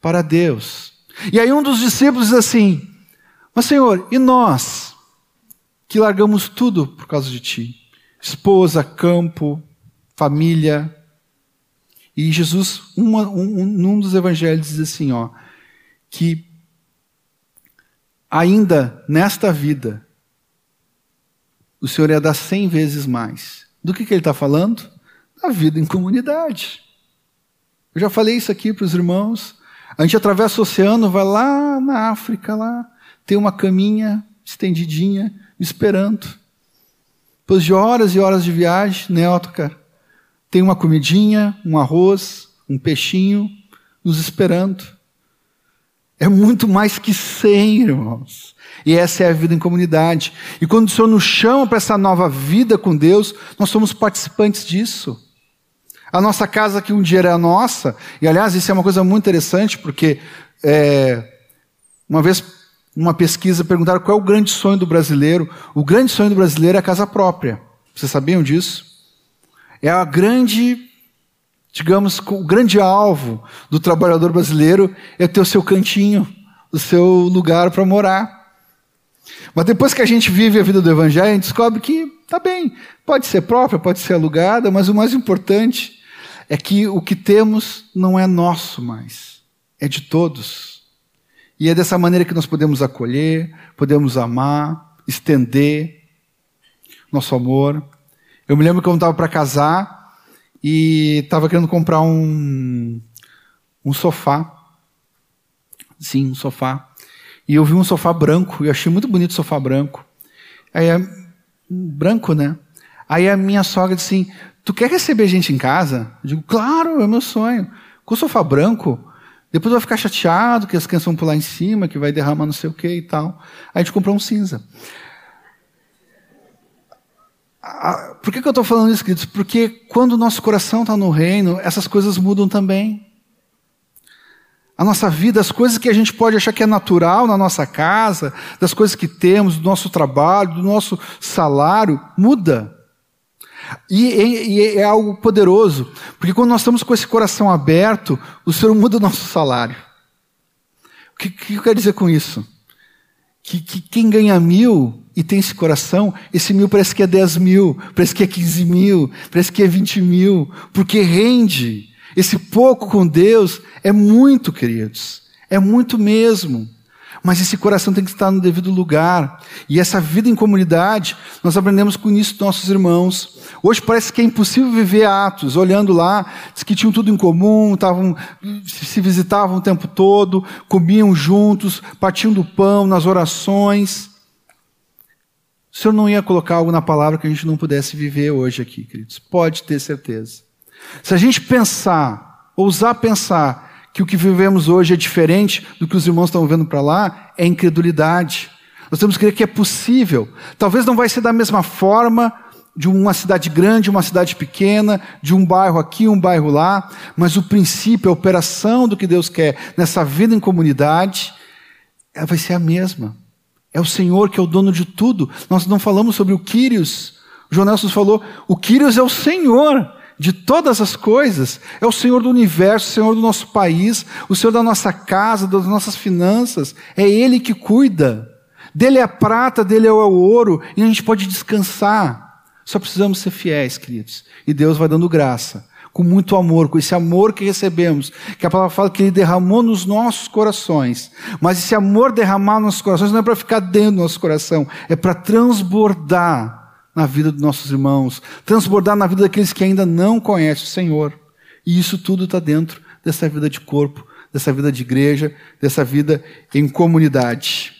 para Deus. E aí um dos discípulos diz assim: mas, Senhor, e nós que largamos tudo por causa de Ti? Esposa, campo, família. E Jesus, uma, um, num dos evangelhos, diz assim: ó, que ainda nesta vida, o Senhor ia dar cem vezes mais. Do que, que ele está falando? Da vida em comunidade. Eu já falei isso aqui para os irmãos. A gente atravessa o oceano, vai lá na África, lá, tem uma caminha estendidinha, esperando. Depois de horas e horas de viagem, né, Otto, Tem uma comidinha, um arroz, um peixinho nos esperando. É muito mais que cem, irmãos. E essa é a vida em comunidade. E quando o Senhor nos chama para essa nova vida com Deus, nós somos participantes disso. A nossa casa que um dia era nossa, e aliás, isso é uma coisa muito interessante, porque é, uma vez uma pesquisa, perguntaram qual é o grande sonho do brasileiro. O grande sonho do brasileiro é a casa própria. Vocês sabiam disso? É a grande, digamos, o grande alvo do trabalhador brasileiro é ter o seu cantinho, o seu lugar para morar. Mas depois que a gente vive a vida do Evangelho, a gente descobre que Tá bem, pode ser própria, pode ser alugada, mas o mais importante é que o que temos não é nosso mais, é de todos. E é dessa maneira que nós podemos acolher, podemos amar, estender nosso amor. Eu me lembro que eu estava para casar e estava querendo comprar um, um sofá. Sim, um sofá. E eu vi um sofá branco, e eu achei muito bonito o sofá branco. Aí, branco, né? Aí a minha sogra disse assim: Tu quer receber gente em casa? Eu digo: Claro, é meu sonho. Com o sofá branco, depois vai ficar chateado que as crianças vão pular em cima, que vai derramar não sei o que e tal. Aí a gente comprou um cinza. Por que, que eu estou falando isso, queridos? Porque quando o nosso coração está no reino, essas coisas mudam também a nossa vida, as coisas que a gente pode achar que é natural na nossa casa, das coisas que temos, do nosso trabalho, do nosso salário, muda. E, e, e é algo poderoso, porque quando nós estamos com esse coração aberto, o Senhor muda o nosso salário. O que, que eu quero dizer com isso? Que, que quem ganha mil e tem esse coração, esse mil parece que é dez mil, parece que é quinze mil, parece que é vinte mil, porque rende. Esse pouco com Deus é muito, queridos. É muito mesmo. Mas esse coração tem que estar no devido lugar. E essa vida em comunidade, nós aprendemos com isso dos nossos irmãos. Hoje parece que é impossível viver atos. Olhando lá, diz que tinham tudo em comum, tavam, se visitavam o tempo todo, comiam juntos, partiam do pão nas orações. O Senhor não ia colocar algo na palavra que a gente não pudesse viver hoje aqui, queridos. Pode ter certeza. Se a gente pensar, ousar pensar, que o que vivemos hoje é diferente do que os irmãos estão vendo para lá, é incredulidade. Nós temos que crer que é possível. Talvez não vai ser da mesma forma de uma cidade grande, uma cidade pequena, de um bairro aqui, um bairro lá, mas o princípio, a operação do que Deus quer nessa vida em comunidade, ela vai ser a mesma. É o Senhor que é o dono de tudo. Nós não falamos sobre o Quírios. O João Nelson falou, o Quírios é o Senhor de todas as coisas, é o Senhor do universo, o Senhor do nosso país, o Senhor da nossa casa, das nossas finanças, é Ele que cuida. Dele é a prata, dele é o ouro, e a gente pode descansar. Só precisamos ser fiéis, queridos. E Deus vai dando graça, com muito amor, com esse amor que recebemos, que a palavra fala que Ele derramou nos nossos corações. Mas esse amor derramar nos nossos corações não é para ficar dentro do nosso coração, é para transbordar na vida dos nossos irmãos, transbordar na vida daqueles que ainda não conhecem o Senhor. E isso tudo está dentro dessa vida de corpo, dessa vida de igreja, dessa vida em comunidade.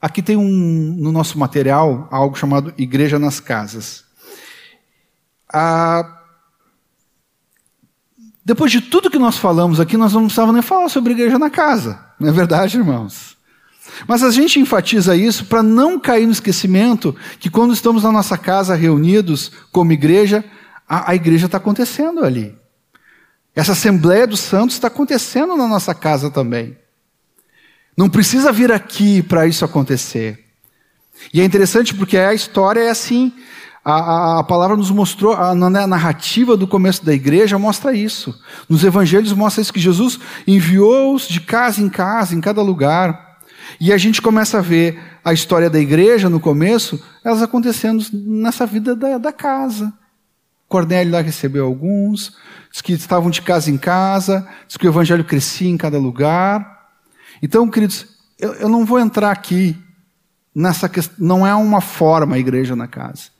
Aqui tem um, no nosso material algo chamado Igreja nas Casas. Ah, depois de tudo que nós falamos aqui, nós não precisávamos nem falar sobre igreja na casa. Não é verdade, irmãos? Mas a gente enfatiza isso para não cair no esquecimento que quando estamos na nossa casa reunidos como igreja, a, a igreja está acontecendo ali. Essa Assembleia dos Santos está acontecendo na nossa casa também. Não precisa vir aqui para isso acontecer. E é interessante porque a história é assim. A, a, a, palavra nos mostrou, a, na narrativa do começo da igreja mostra isso. Nos evangelhos mostra isso, que Jesus enviou-os de casa em casa, em cada lugar. E a gente começa a ver a história da igreja no começo, elas acontecendo nessa vida da, da casa. Cornélio lá recebeu alguns, diz que estavam de casa em casa, diz que o evangelho crescia em cada lugar. Então, queridos, eu, eu não vou entrar aqui nessa questão, não é uma forma a igreja na casa.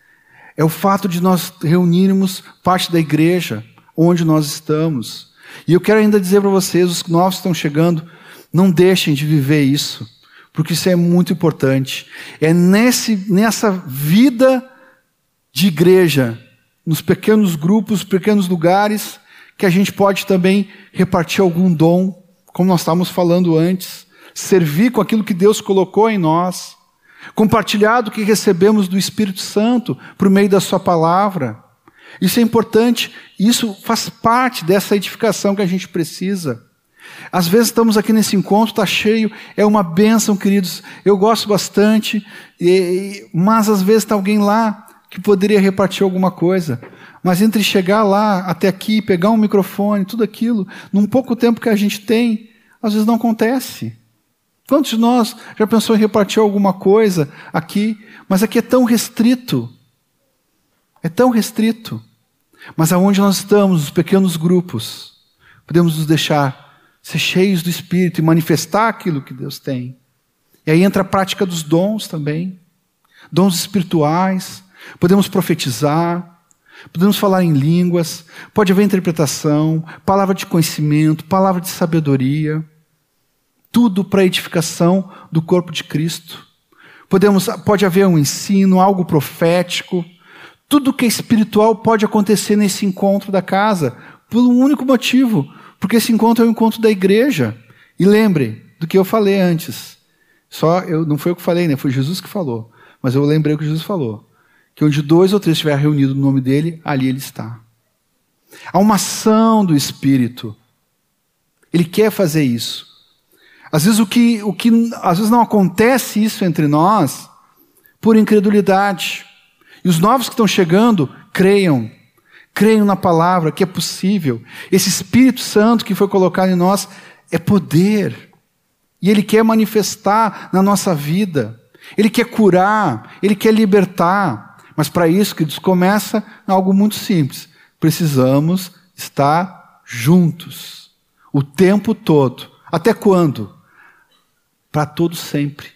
É o fato de nós reunirmos parte da igreja onde nós estamos. E eu quero ainda dizer para vocês, os novos que estão chegando, não deixem de viver isso, porque isso é muito importante. É nesse, nessa vida de igreja, nos pequenos grupos, pequenos lugares, que a gente pode também repartir algum dom, como nós estávamos falando antes, servir com aquilo que Deus colocou em nós compartilhado que recebemos do Espírito Santo por meio da Sua palavra. Isso é importante, isso faz parte dessa edificação que a gente precisa. Às vezes estamos aqui nesse encontro, está cheio, é uma bênção, queridos. Eu gosto bastante, e, mas às vezes está alguém lá que poderia repartir alguma coisa. Mas entre chegar lá até aqui, pegar um microfone, tudo aquilo, num pouco tempo que a gente tem, às vezes não acontece. Quantos de nós já pensou em repartir alguma coisa aqui? Mas aqui é tão restrito. É tão restrito. Mas aonde nós estamos, os pequenos grupos, podemos nos deixar ser cheios do Espírito e manifestar aquilo que Deus tem. E aí entra a prática dos dons também dons espirituais, podemos profetizar, podemos falar em línguas, pode haver interpretação, palavra de conhecimento, palavra de sabedoria, tudo para a edificação do corpo de Cristo. Podemos, pode haver um ensino, algo profético, tudo que é espiritual pode acontecer nesse encontro da casa, por um único motivo, porque esse encontro é o encontro da igreja. E lembre do que eu falei antes. Só eu não foi eu que falei, né? Foi Jesus que falou. Mas eu lembrei o que Jesus falou: que onde dois ou três estiver reunido no nome dele, ali ele está. Há uma ação do Espírito. Ele quer fazer isso. Às vezes o que, o que às vezes não acontece isso entre nós por incredulidade. E os novos que estão chegando, creiam. Creiam na palavra que é possível. Esse Espírito Santo que foi colocado em nós é poder. E ele quer manifestar na nossa vida. Ele quer curar, ele quer libertar. Mas para isso, queridos, começa algo muito simples. Precisamos estar juntos. O tempo todo. Até quando? Para todo sempre.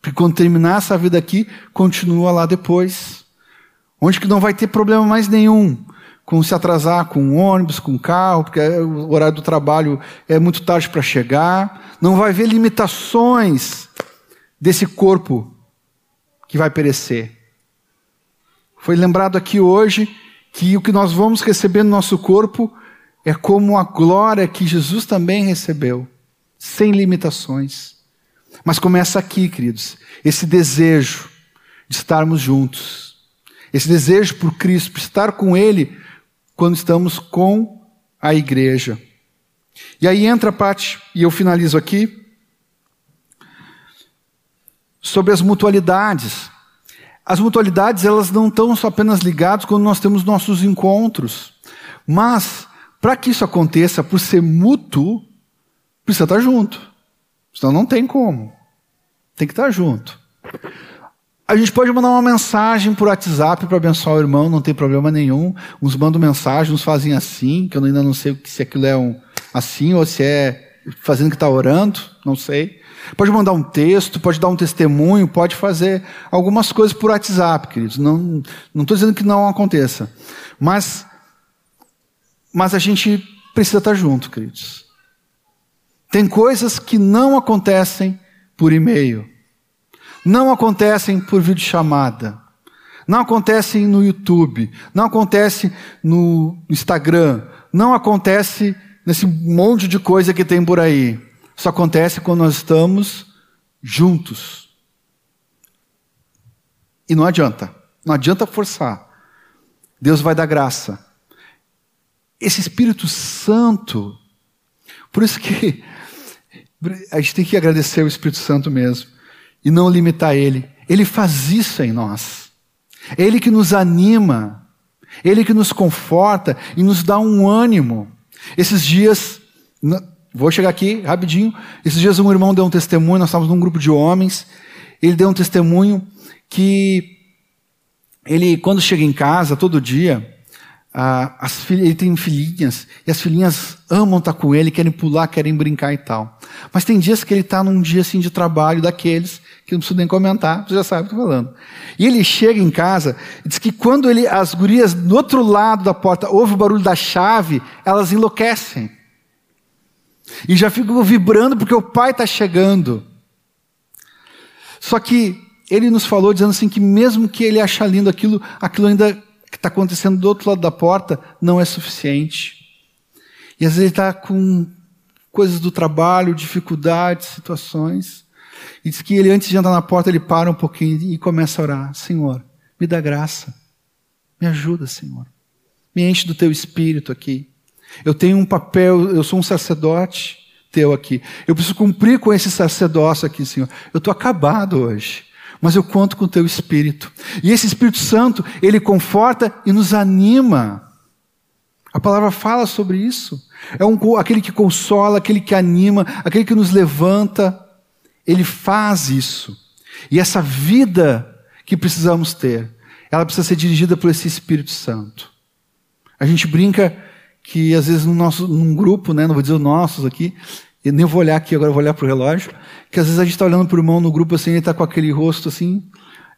Porque quando terminar essa vida aqui, continua lá depois. Onde que não vai ter problema mais nenhum com se atrasar com um ônibus, com um carro, porque o horário do trabalho é muito tarde para chegar. Não vai haver limitações desse corpo que vai perecer. Foi lembrado aqui hoje que o que nós vamos receber no nosso corpo é como a glória que Jesus também recebeu, sem limitações. Mas começa aqui, queridos, esse desejo de estarmos juntos, esse desejo por Cristo, por estar com Ele quando estamos com a igreja. E aí entra a parte, e eu finalizo aqui, sobre as mutualidades. As mutualidades, elas não estão só apenas ligadas quando nós temos nossos encontros. Mas, para que isso aconteça, por ser mútuo, precisa estar junto. Senão não tem como. Tem que estar junto. A gente pode mandar uma mensagem por WhatsApp para abençoar o irmão, não tem problema nenhum. Uns mandam mensagem, uns fazem assim, que eu ainda não sei se aquilo é um assim ou se é fazendo que está orando, não sei. Pode mandar um texto, pode dar um testemunho, pode fazer algumas coisas por WhatsApp, queridos. Não estou dizendo que não aconteça. Mas, mas a gente precisa estar junto, queridos. Tem coisas que não acontecem por e-mail. Não acontecem por videochamada. Não acontecem no YouTube. Não acontece no Instagram. Não acontece nesse monte de coisa que tem por aí. Isso acontece quando nós estamos juntos. E não adianta, não adianta forçar. Deus vai dar graça. Esse Espírito Santo, por isso que a gente tem que agradecer o Espírito Santo mesmo e não limitar ele. Ele faz isso em nós. Ele que nos anima, ele que nos conforta e nos dá um ânimo. Esses dias, Vou chegar aqui rapidinho. Esses dias um irmão deu um testemunho, nós estávamos num grupo de homens. Ele deu um testemunho que ele, quando chega em casa, todo dia, as filhas, ele tem filhinhas, e as filhinhas amam estar com ele, querem pular, querem brincar e tal. Mas tem dias que ele está num dia assim de trabalho daqueles que não preciso nem comentar, você já sabe o que eu estou falando. E ele chega em casa e diz que quando ele, as gurias do outro lado da porta ouvem o barulho da chave, elas enlouquecem. E já ficam vibrando porque o pai está chegando. Só que ele nos falou dizendo assim que mesmo que ele ache lindo aquilo, aquilo ainda que está acontecendo do outro lado da porta não é suficiente. E às vezes ele está com coisas do trabalho, dificuldades, situações. E diz que ele, antes de entrar na porta, ele para um pouquinho e começa a orar: Senhor, me dá graça. Me ajuda, Senhor. Me enche do teu espírito aqui. Eu tenho um papel, eu sou um sacerdote teu aqui. Eu preciso cumprir com esse sacerdócio aqui, Senhor. Eu estou acabado hoje. Mas eu conto com o teu Espírito. E esse Espírito Santo, ele conforta e nos anima. A palavra fala sobre isso. É um, aquele que consola, aquele que anima, aquele que nos levanta. Ele faz isso. E essa vida que precisamos ter, ela precisa ser dirigida por esse Espírito Santo. A gente brinca que às vezes no nosso, num grupo, né, não vou dizer os nossos aqui, nem vou olhar aqui, agora vou olhar para o relógio, que às vezes a gente está olhando para o irmão no grupo assim, ele está com aquele rosto assim,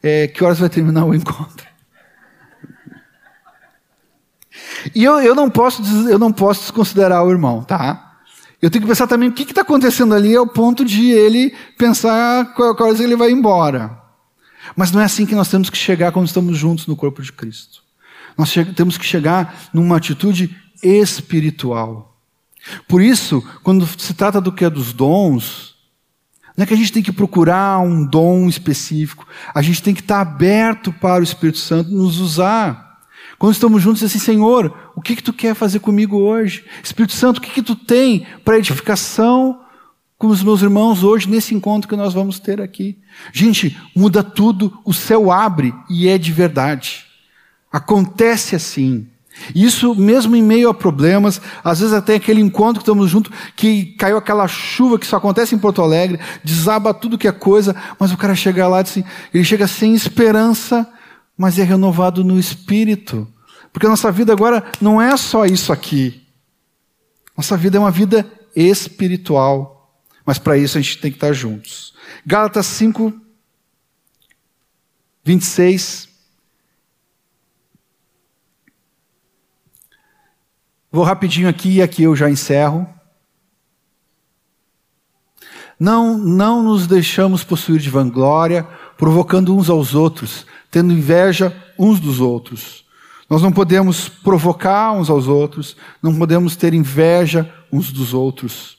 é, que horas vai terminar o encontro? [LAUGHS] E eu, eu, não posso, eu não posso desconsiderar o irmão, tá? Eu tenho que pensar também o que está acontecendo ali ao ponto de ele pensar qual horas ele vai embora. Mas não é assim que nós temos que chegar quando estamos juntos no corpo de Cristo. Nós temos que chegar numa atitude espiritual. Por isso, quando se trata do que é dos dons, não é que a gente tem que procurar um dom específico, a gente tem que estar aberto para o Espírito Santo nos usar. Quando estamos juntos, assim, Senhor, o que, que tu quer fazer comigo hoje? Espírito Santo, o que, que tu tem para edificação com os meus irmãos hoje, nesse encontro que nós vamos ter aqui? Gente, muda tudo, o céu abre e é de verdade. Acontece assim. Isso mesmo em meio a problemas, às vezes até aquele encontro que estamos juntos, que caiu aquela chuva que só acontece em Porto Alegre, desaba tudo que é coisa, mas o cara chega lá, assim, ele chega sem esperança, mas é renovado no espírito. Porque a nossa vida agora não é só isso aqui. Nossa vida é uma vida espiritual. Mas para isso a gente tem que estar juntos. Gálatas 5, 26. Vou rapidinho aqui e aqui eu já encerro. Não, não nos deixamos possuir de vanglória, provocando uns aos outros, tendo inveja uns dos outros. Nós não podemos provocar uns aos outros, não podemos ter inveja uns dos outros.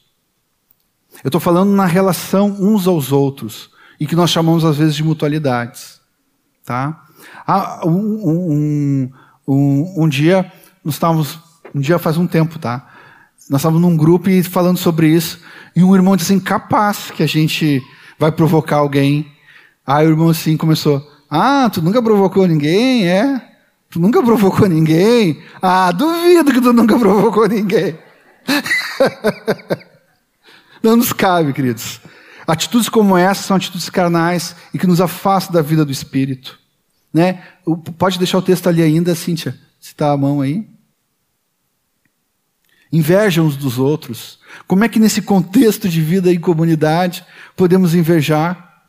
Eu estou falando na relação uns aos outros, e que nós chamamos às vezes de mutualidades. Tá? Ah, um, um, um, um dia nós estávamos um dia faz um tempo, tá? Nós estávamos num grupo e falando sobre isso, e um irmão disse assim, capaz que a gente vai provocar alguém. Aí o irmão assim começou, ah, tu nunca provocou ninguém, é? Tu nunca provocou ninguém? Ah, duvido que tu nunca provocou ninguém. [LAUGHS] Não nos cabe, queridos. Atitudes como essa são atitudes carnais e que nos afastam da vida do Espírito. Né? Pode deixar o texto ali ainda, Cíntia, se está a mão aí inveja uns dos outros. Como é que nesse contexto de vida em comunidade podemos invejar?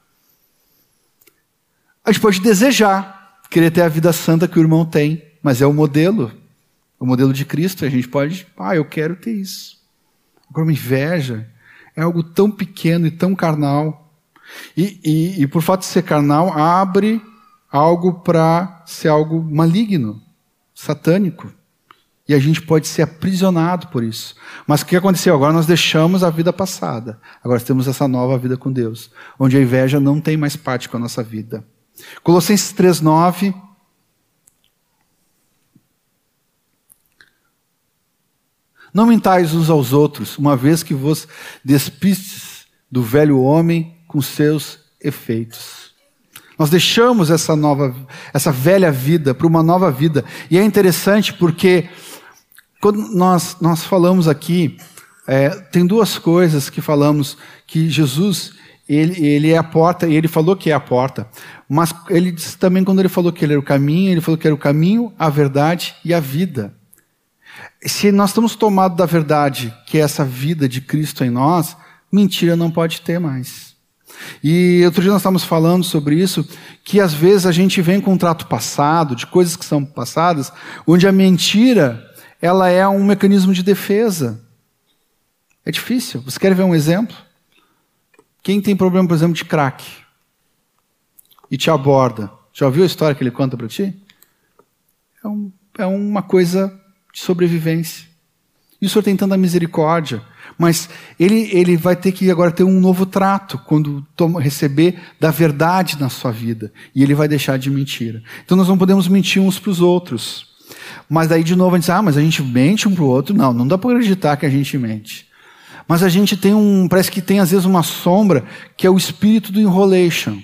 A gente pode desejar, querer ter a vida santa que o irmão tem, mas é o modelo, o modelo de Cristo. A gente pode, ah, eu quero ter isso. Agora, uma inveja é algo tão pequeno e tão carnal. E, e, e por fato de ser carnal, abre algo para ser algo maligno, satânico. E a gente pode ser aprisionado por isso. Mas o que aconteceu? Agora nós deixamos a vida passada. Agora temos essa nova vida com Deus, onde a inveja não tem mais parte com a nossa vida. Colossenses 3:9 Não mentais uns aos outros, uma vez que vos despistes do velho homem com seus efeitos. Nós deixamos essa nova, essa velha vida para uma nova vida. E é interessante porque quando nós, nós falamos aqui, é, tem duas coisas que falamos, que Jesus, ele, ele é a porta, e ele falou que é a porta, mas ele disse também quando ele falou que ele era o caminho, ele falou que era o caminho, a verdade e a vida. Se nós estamos tomados da verdade, que é essa vida de Cristo em nós, mentira não pode ter mais. E outro dia nós estávamos falando sobre isso, que às vezes a gente vem com um trato passado, de coisas que são passadas, onde a mentira ela é um mecanismo de defesa. É difícil. Você quer ver um exemplo? Quem tem problema, por exemplo, de crack e te aborda, já ouviu a história que ele conta para ti? É, um, é, uma coisa de sobrevivência. E o Senhor tem tanta misericórdia, mas ele, ele vai ter que agora ter um novo trato quando toma, receber da verdade na sua vida. E ele vai deixar de mentira. Então nós não podemos mentir uns para os outros. Mas daí de novo a gente diz, ah, mas a gente mente um para o outro. Não, não dá para acreditar que a gente mente. Mas a gente tem um, parece que tem às vezes uma sombra que é o espírito do enrolation.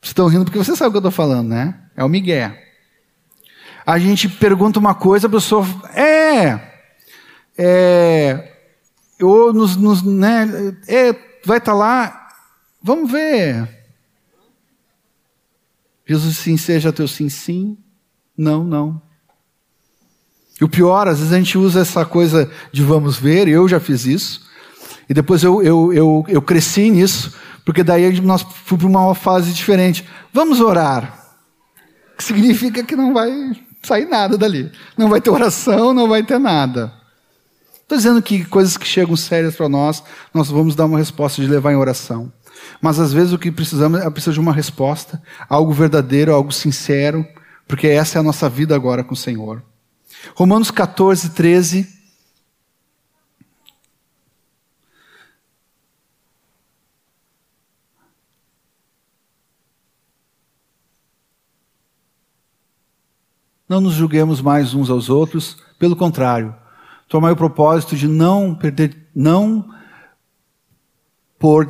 Vocês estão rindo porque você sabe o que eu estou falando, né? É o Miguel. A gente pergunta uma coisa, a pessoa, é, é, ou nos, nos né, é, vai estar tá lá, vamos ver. Jesus sim seja teu sim, sim, não, não. E o pior, às vezes a gente usa essa coisa de vamos ver, eu já fiz isso, e depois eu, eu, eu, eu cresci nisso, porque daí nós fomos para uma fase diferente. Vamos orar. Que significa que não vai sair nada dali. Não vai ter oração, não vai ter nada. Estou dizendo que coisas que chegam sérias para nós, nós vamos dar uma resposta de levar em oração. Mas às vezes o que precisamos é precisar de uma resposta, algo verdadeiro, algo sincero, porque essa é a nossa vida agora com o Senhor. Romanos 14, 13. Não nos julguemos mais uns aos outros, pelo contrário, tomai o propósito de não perder, não pôr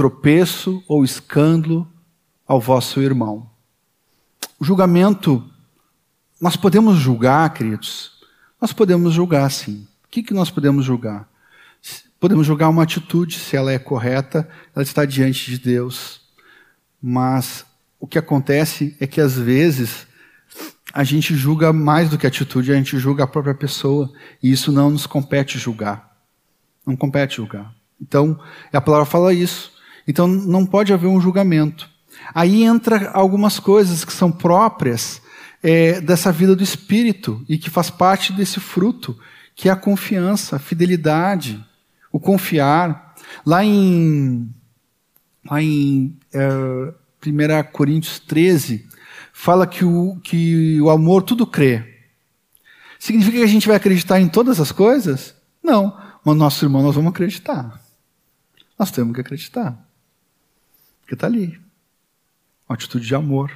tropeço ou escândalo ao vosso irmão. O julgamento, nós podemos julgar, queridos? Nós podemos julgar, sim. O que, que nós podemos julgar? Podemos julgar uma atitude, se ela é correta, ela está diante de Deus. Mas o que acontece é que às vezes a gente julga mais do que atitude, a gente julga a própria pessoa. E isso não nos compete julgar. Não compete julgar. Então, a palavra fala isso. Então, não pode haver um julgamento. Aí entra algumas coisas que são próprias é, dessa vida do Espírito e que faz parte desse fruto, que é a confiança, a fidelidade, o confiar. Lá em, lá em é, 1 Coríntios 13, fala que o, que o amor tudo crê. Significa que a gente vai acreditar em todas as coisas? Não. Mas nosso irmão nós vamos acreditar. Nós temos que acreditar. Porque está ali. Uma atitude de amor.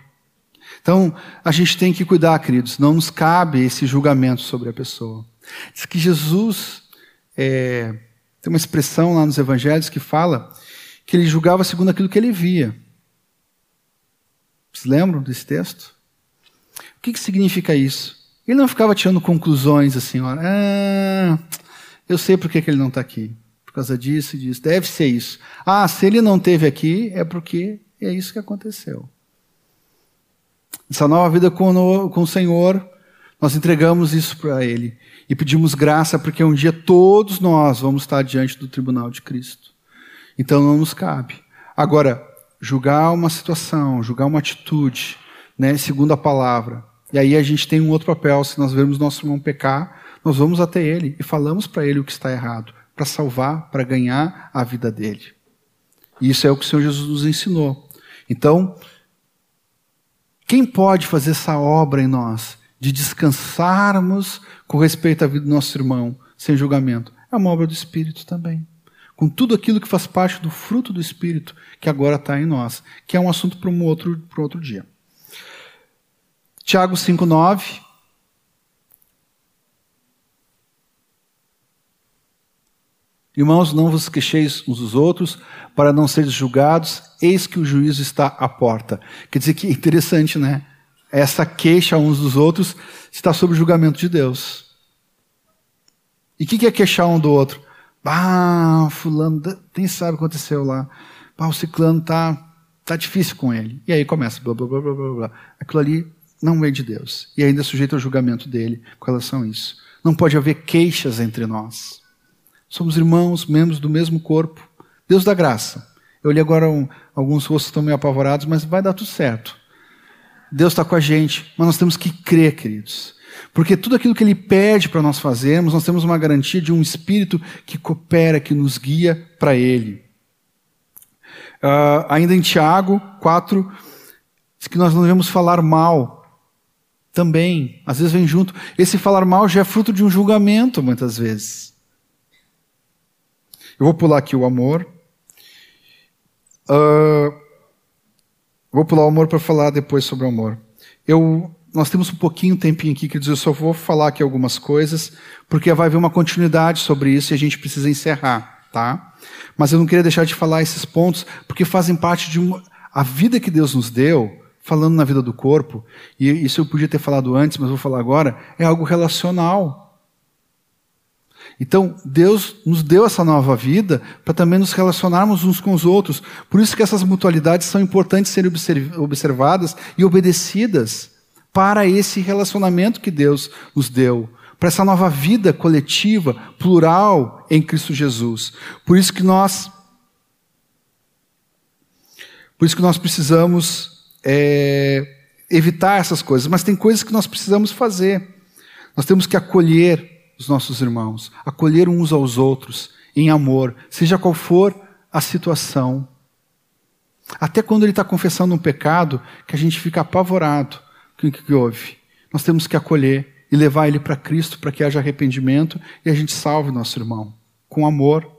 Então, a gente tem que cuidar, queridos. Não nos cabe esse julgamento sobre a pessoa. Diz que Jesus é, tem uma expressão lá nos evangelhos que fala que ele julgava segundo aquilo que ele via. Vocês lembram desse texto? O que, que significa isso? Ele não ficava tirando conclusões assim, ó, ah, eu sei por que, que ele não está aqui. Por causa disso e disso. Deve ser isso. Ah, se ele não teve aqui, é porque é isso que aconteceu. Essa nova vida com o, com o Senhor, nós entregamos isso para Ele. E pedimos graça, porque um dia todos nós vamos estar diante do tribunal de Cristo. Então não nos cabe. Agora, julgar uma situação, julgar uma atitude, né, segundo a palavra. E aí a gente tem um outro papel, se nós vemos nosso irmão pecar, nós vamos até ele e falamos para ele o que está errado, para salvar, para ganhar a vida dele. E isso é o que o Senhor Jesus nos ensinou. Então, quem pode fazer essa obra em nós, de descansarmos com respeito à vida do nosso irmão, sem julgamento? É uma obra do Espírito também com tudo aquilo que faz parte do fruto do Espírito que agora está em nós, que é um assunto para um outro, para outro dia. Tiago 5,9. Irmãos, não vos queixeis uns dos outros, para não seres julgados, eis que o juízo está à porta. Quer dizer que é interessante, né? Essa queixa uns dos outros está sob o julgamento de Deus. E o que é queixar um do outro? Ah, fulano, nem sabe o que aconteceu lá. Ah, o ciclano tá, tá difícil com ele. E aí começa, blá, blá, blá, blá, blá, blá. Aquilo ali não vem de Deus. E ainda é sujeito ao julgamento dele com relação a isso. Não pode haver queixas entre nós. Somos irmãos, membros do mesmo corpo. Deus dá graça. Eu li agora um, alguns rostos estão meio apavorados, mas vai dar tudo certo. Deus está com a gente, mas nós temos que crer, queridos. Porque tudo aquilo que Ele pede para nós fazermos, nós temos uma garantia de um Espírito que coopera, que nos guia para Ele. Uh, ainda em Tiago 4, diz que nós não devemos falar mal. Também, às vezes vem junto. Esse falar mal já é fruto de um julgamento, muitas vezes. Eu vou pular aqui o amor. Uh, vou pular o amor para falar depois sobre o amor. Eu nós temos um pouquinho, tempinho aqui, que eu só vou falar aqui algumas coisas, porque vai haver uma continuidade sobre isso e a gente precisa encerrar, tá? Mas eu não queria deixar de falar esses pontos, porque fazem parte de uma, a vida que Deus nos deu, falando na vida do corpo, e isso eu podia ter falado antes, mas vou falar agora, é algo relacional. Então, Deus nos deu essa nova vida para também nos relacionarmos uns com os outros. Por isso que essas mutualidades são importantes serem observadas e obedecidas para esse relacionamento que Deus nos deu, para essa nova vida coletiva, plural em Cristo Jesus. Por isso que nós por isso que nós precisamos é, evitar essas coisas, mas tem coisas que nós precisamos fazer. Nós temos que acolher os nossos irmãos, acolher uns aos outros em amor, seja qual for a situação. Até quando ele está confessando um pecado, que a gente fica apavorado com o que houve. Nós temos que acolher e levar ele para Cristo para que haja arrependimento e a gente salve nosso irmão com amor.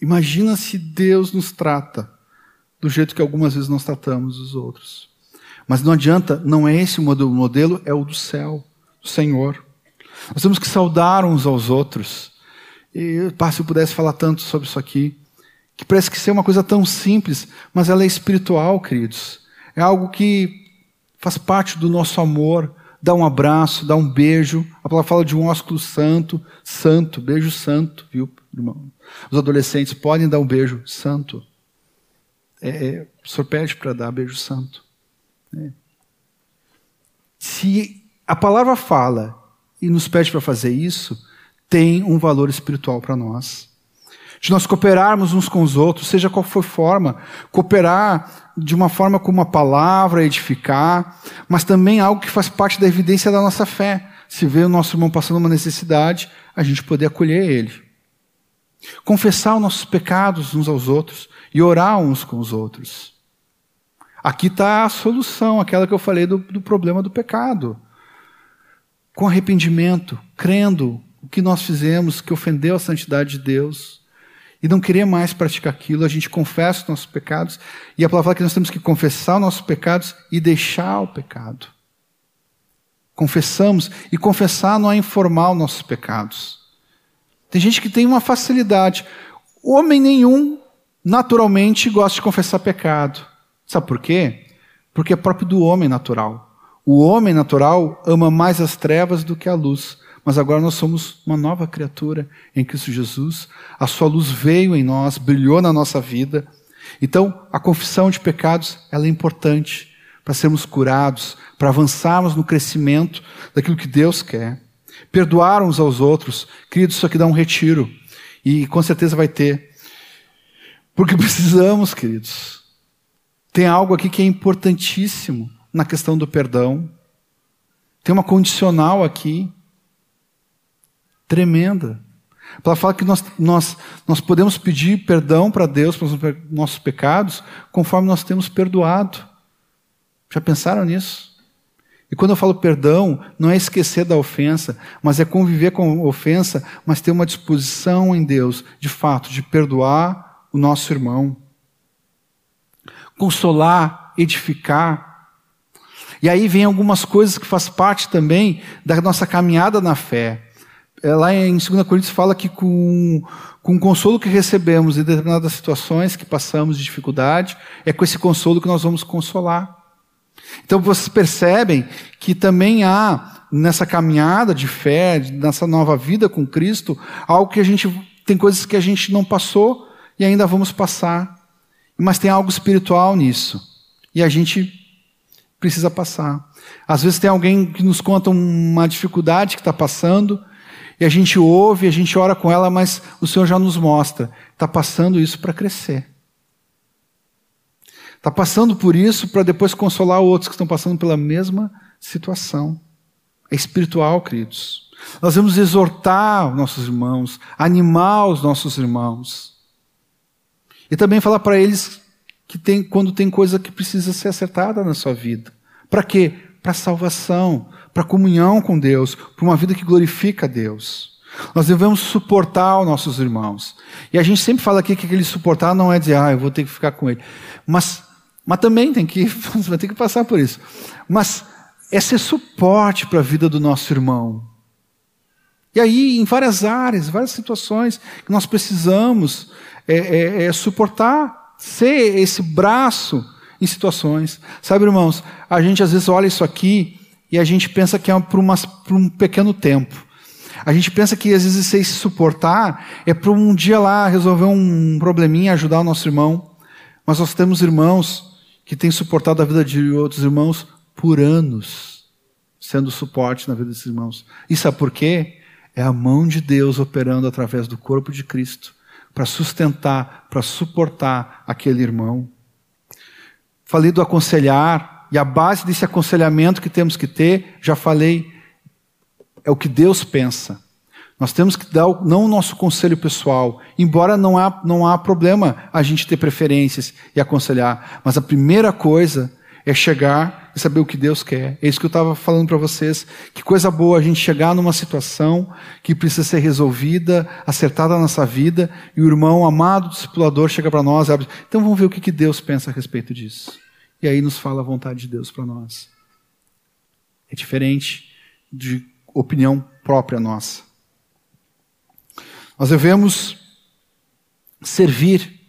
Imagina se Deus nos trata do jeito que algumas vezes nós tratamos os outros. Mas não adianta, não é esse o modelo, é o do céu, do Senhor. Nós temos que saudar uns aos outros. E pá, se eu pudesse falar tanto sobre isso aqui, que parece que ser uma coisa tão simples, mas ela é espiritual, queridos. É algo que faz parte do nosso amor. Dá um abraço, dá um beijo. A palavra fala de um ósculo santo, santo, beijo santo, viu, irmão? Os adolescentes podem dar um beijo santo. É, é, pede para dar beijo santo. É. Se a palavra fala e nos pede para fazer isso, tem um valor espiritual para nós. De nós cooperarmos uns com os outros, seja qual for forma, cooperar de uma forma como uma palavra, edificar, mas também algo que faz parte da evidência da nossa fé. Se vê o nosso irmão passando uma necessidade, a gente poder acolher ele. Confessar os nossos pecados uns aos outros e orar uns com os outros. Aqui está a solução, aquela que eu falei do, do problema do pecado. Com arrependimento, crendo o que nós fizemos, que ofendeu a santidade de Deus, e não querer mais praticar aquilo, a gente confessa os nossos pecados, e a palavra fala que nós temos que confessar os nossos pecados e deixar o pecado. Confessamos, e confessar não é informar os nossos pecados. Tem gente que tem uma facilidade. Homem nenhum, naturalmente, gosta de confessar pecado. Sabe por quê? Porque é próprio do homem natural. O homem natural ama mais as trevas do que a luz. Mas agora nós somos uma nova criatura em Cristo Jesus. A sua luz veio em nós, brilhou na nossa vida. Então, a confissão de pecados é importante para sermos curados, para avançarmos no crescimento daquilo que Deus quer. Perdoar uns aos outros. Queridos, isso aqui dá um retiro. E com certeza vai ter. Porque [LAUGHS] precisamos, queridos. Tem algo aqui que é importantíssimo na questão do perdão. Tem uma condicional aqui tremenda. Ela fala que nós, nós, nós podemos pedir perdão para Deus pelos nossos pecados conforme nós temos perdoado. Já pensaram nisso? E quando eu falo perdão, não é esquecer da ofensa, mas é conviver com a ofensa, mas ter uma disposição em Deus, de fato, de perdoar o nosso irmão. Consolar, edificar. E aí vem algumas coisas que faz parte também da nossa caminhada na fé. É, lá em 2 Coríntios fala que com, com o consolo que recebemos em determinadas situações que passamos de dificuldade, é com esse consolo que nós vamos consolar. Então vocês percebem que também há nessa caminhada de fé, nessa nova vida com Cristo, algo que a gente tem coisas que a gente não passou e ainda vamos passar. Mas tem algo espiritual nisso. E a gente precisa passar. Às vezes tem alguém que nos conta uma dificuldade que está passando, e a gente ouve, a gente ora com ela, mas o Senhor já nos mostra, está passando isso para crescer. Está passando por isso para depois consolar outros que estão passando pela mesma situação. É espiritual, queridos. Nós vamos exortar os nossos irmãos, animar os nossos irmãos. E também falar para eles que tem, quando tem coisa que precisa ser acertada na sua vida. Para quê? Para salvação, para comunhão com Deus, para uma vida que glorifica a Deus. Nós devemos suportar os nossos irmãos. E a gente sempre fala aqui que aquele suportar não é dizer, ah, eu vou ter que ficar com ele. Mas mas também tem que, [LAUGHS] vai ter que passar por isso. Mas é ser suporte para a vida do nosso irmão. E aí, em várias áreas, várias situações que nós precisamos é, é, é suportar, ser esse braço em situações. Sabe, irmãos, a gente às vezes olha isso aqui e a gente pensa que é por, por um pequeno tempo. A gente pensa que às vezes se suportar é para um dia lá resolver um probleminha, ajudar o nosso irmão. Mas nós temos irmãos que têm suportado a vida de outros irmãos por anos, sendo suporte na vida desses irmãos. E sabe por quê? É a mão de Deus operando através do corpo de Cristo para sustentar, para suportar aquele irmão. Falei do aconselhar, e a base desse aconselhamento que temos que ter, já falei, é o que Deus pensa. Nós temos que dar não o nosso conselho pessoal, embora não há, não há problema a gente ter preferências e aconselhar, mas a primeira coisa é chegar e saber o que Deus quer. É isso que eu estava falando para vocês. Que coisa boa a gente chegar numa situação que precisa ser resolvida, acertada na nossa vida, e o irmão amado discipulador chega para nós e abre. Então vamos ver o que, que Deus pensa a respeito disso. E aí nos fala a vontade de Deus para nós. É diferente de opinião própria nossa. Nós devemos servir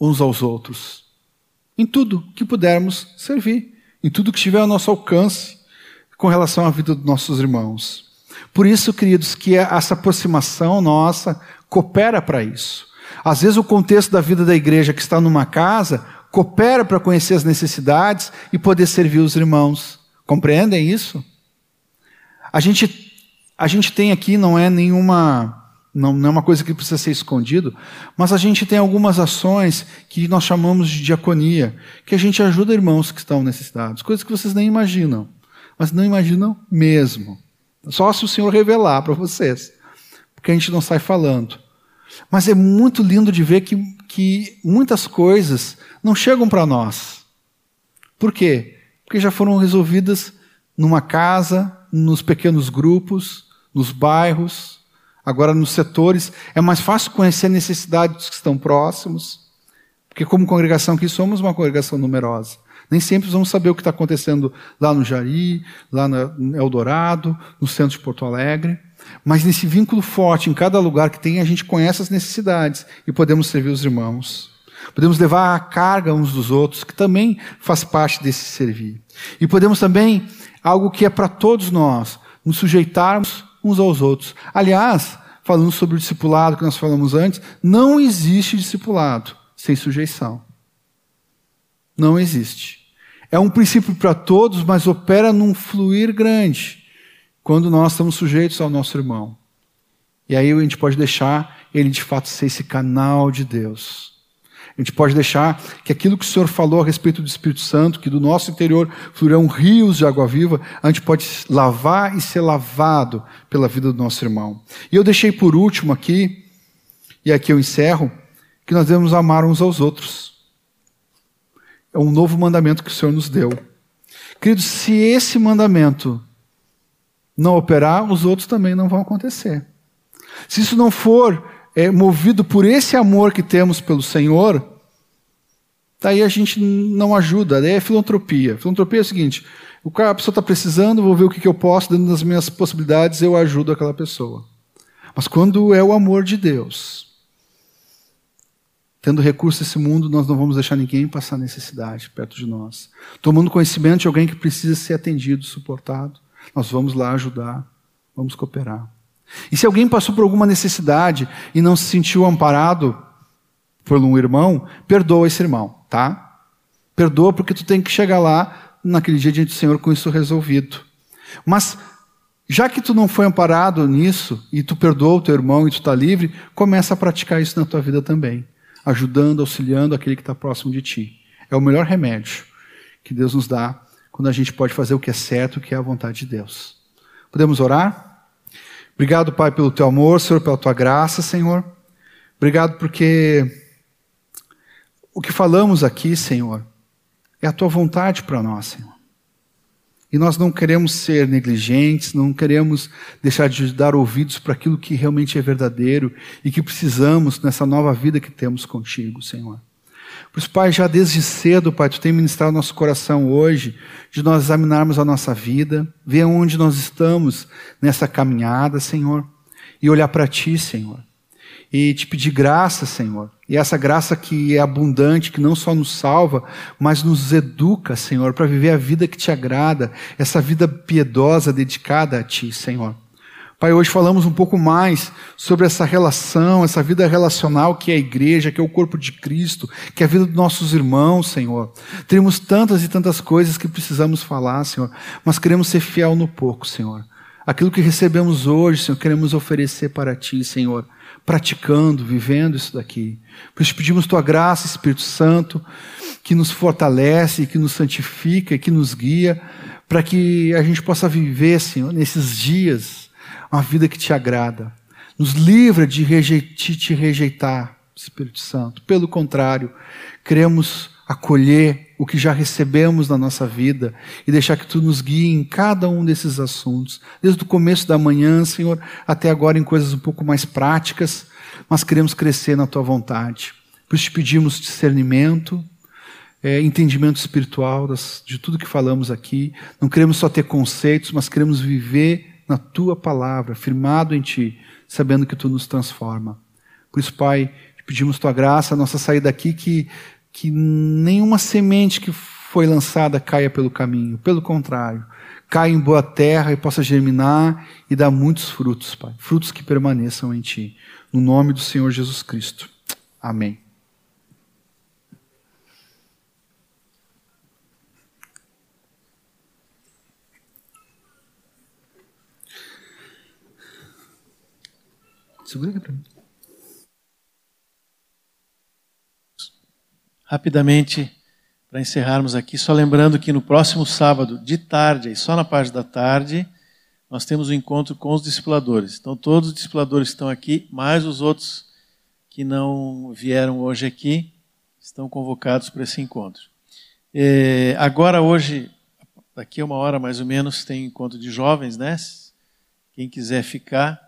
uns aos outros. Em tudo que pudermos servir. Em tudo que estiver ao nosso alcance com relação à vida dos nossos irmãos. Por isso, queridos, que essa aproximação nossa coopera para isso. Às vezes, o contexto da vida da igreja que está numa casa coopera para conhecer as necessidades e poder servir os irmãos. Compreendem isso? A gente, a gente tem aqui, não é nenhuma não, não é uma coisa que precisa ser escondido, mas a gente tem algumas ações que nós chamamos de diaconia, que a gente ajuda irmãos que estão necessitados, coisas que vocês nem imaginam, mas não imaginam mesmo. Só se o Senhor revelar para vocês, porque a gente não sai falando. Mas é muito lindo de ver que, que muitas coisas não chegam para nós. Por quê? Porque já foram resolvidas numa casa, nos pequenos grupos, nos bairros, Agora, nos setores, é mais fácil conhecer a necessidade dos que estão próximos, porque, como congregação aqui, somos uma congregação numerosa. Nem sempre vamos saber o que está acontecendo lá no Jari, lá no Eldorado, no centro de Porto Alegre. Mas nesse vínculo forte, em cada lugar que tem, a gente conhece as necessidades e podemos servir os irmãos. Podemos levar a carga uns dos outros, que também faz parte desse servir. E podemos também, algo que é para todos nós, nos sujeitarmos uns aos outros. Aliás, falando sobre o discipulado que nós falamos antes, não existe discipulado sem sujeição. Não existe. É um princípio para todos, mas opera num fluir grande quando nós estamos sujeitos ao nosso irmão. E aí a gente pode deixar ele de fato ser esse canal de Deus a gente pode deixar que aquilo que o Senhor falou a respeito do Espírito Santo, que do nosso interior fluirão rios de água viva, a gente pode lavar e ser lavado pela vida do nosso irmão. E eu deixei por último aqui, e aqui eu encerro, que nós devemos amar uns aos outros. É um novo mandamento que o Senhor nos deu. Queridos, se esse mandamento não operar, os outros também não vão acontecer. Se isso não for é, movido por esse amor que temos pelo Senhor, daí a gente não ajuda, daí é filantropia. Filantropia é o seguinte: o cara, a pessoa está precisando, vou ver o que, que eu posso, dentro das minhas possibilidades, eu ajudo aquela pessoa. Mas quando é o amor de Deus, tendo recurso nesse mundo, nós não vamos deixar ninguém passar necessidade perto de nós. Tomando conhecimento de alguém que precisa ser atendido, suportado, nós vamos lá ajudar, vamos cooperar. E se alguém passou por alguma necessidade e não se sentiu amparado por um irmão, perdoa esse irmão, tá? Perdoa porque tu tem que chegar lá naquele dia diante do Senhor com isso resolvido. Mas já que tu não foi amparado nisso e tu perdoou o teu irmão e tu está livre, começa a praticar isso na tua vida também, ajudando, auxiliando aquele que está próximo de ti. É o melhor remédio que Deus nos dá quando a gente pode fazer o que é certo, o que é a vontade de Deus. Podemos orar? Obrigado, Pai, pelo teu amor, Senhor, pela tua graça, Senhor. Obrigado porque o que falamos aqui, Senhor, é a tua vontade para nós, Senhor. E nós não queremos ser negligentes, não queremos deixar de dar ouvidos para aquilo que realmente é verdadeiro e que precisamos nessa nova vida que temos contigo, Senhor. Pois, Pai, já desde cedo, Pai, Tu tem ministrado nosso coração hoje, de nós examinarmos a nossa vida, ver onde nós estamos nessa caminhada, Senhor, e olhar para Ti, Senhor. E te pedir graça, Senhor. E essa graça que é abundante, que não só nos salva, mas nos educa, Senhor, para viver a vida que te agrada, essa vida piedosa dedicada a Ti, Senhor. Pai, hoje falamos um pouco mais sobre essa relação, essa vida relacional que é a igreja, que é o corpo de Cristo, que é a vida dos nossos irmãos, Senhor. Temos tantas e tantas coisas que precisamos falar, Senhor, mas queremos ser fiel no pouco, Senhor. Aquilo que recebemos hoje, Senhor, queremos oferecer para Ti, Senhor, praticando, vivendo isso daqui. Por isso pedimos Tua graça, Espírito Santo, que nos fortalece, que nos santifica, que nos guia, para que a gente possa viver, Senhor, nesses dias, uma vida que Te agrada. Nos livra de te rejeitar, Espírito Santo. Pelo contrário, queremos acolher o que já recebemos na nossa vida e deixar que tu nos guie em cada um desses assuntos, desde o começo da manhã, Senhor, até agora em coisas um pouco mais práticas, mas queremos crescer na tua vontade. Por isso te pedimos discernimento, é, entendimento espiritual das, de tudo que falamos aqui. Não queremos só ter conceitos, mas queremos viver na tua palavra, firmado em ti, sabendo que tu nos transforma. Por isso, Pai, pedimos tua graça, a nossa saída aqui, que que nenhuma semente que foi lançada caia pelo caminho. Pelo contrário, caia em boa terra e possa germinar e dar muitos frutos, Pai. Frutos que permaneçam em Ti. No nome do Senhor Jesus Cristo. Amém. Segura aqui para mim. rapidamente, para encerrarmos aqui, só lembrando que no próximo sábado, de tarde, só na parte da tarde, nós temos o um encontro com os discipuladores. Então, todos os discipuladores estão aqui, mais os outros que não vieram hoje aqui, estão convocados para esse encontro. É, agora, hoje, daqui a uma hora mais ou menos, tem encontro de jovens, né? Quem quiser ficar,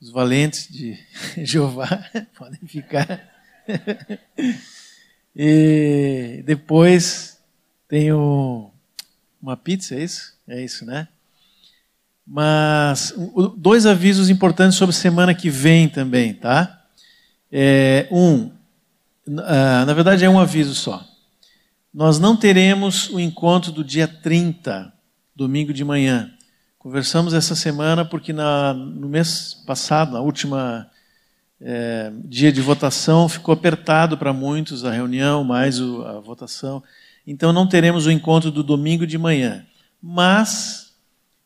os valentes de [LAUGHS] Jeová [LAUGHS] podem ficar. [LAUGHS] E depois tenho uma pizza, é isso? É isso, né? Mas dois avisos importantes sobre semana que vem também, tá? É, um, na verdade é um aviso só. Nós não teremos o encontro do dia 30, domingo de manhã. Conversamos essa semana porque na, no mês passado, na última é, dia de votação ficou apertado para muitos a reunião, mais o, a votação. Então não teremos o encontro do domingo de manhã. Mas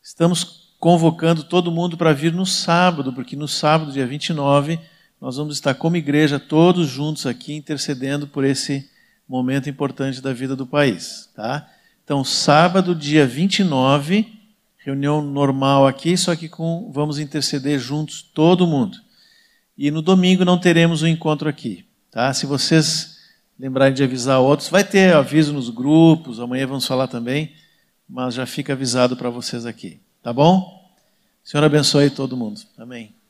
estamos convocando todo mundo para vir no sábado, porque no sábado, dia 29, nós vamos estar como igreja todos juntos aqui intercedendo por esse momento importante da vida do país, tá? Então, sábado, dia 29, reunião normal aqui, só que com vamos interceder juntos todo mundo. E no domingo não teremos o um encontro aqui. Tá? Se vocês lembrarem de avisar outros, vai ter aviso nos grupos, amanhã vamos falar também, mas já fica avisado para vocês aqui. Tá bom? Senhor abençoe todo mundo. Amém.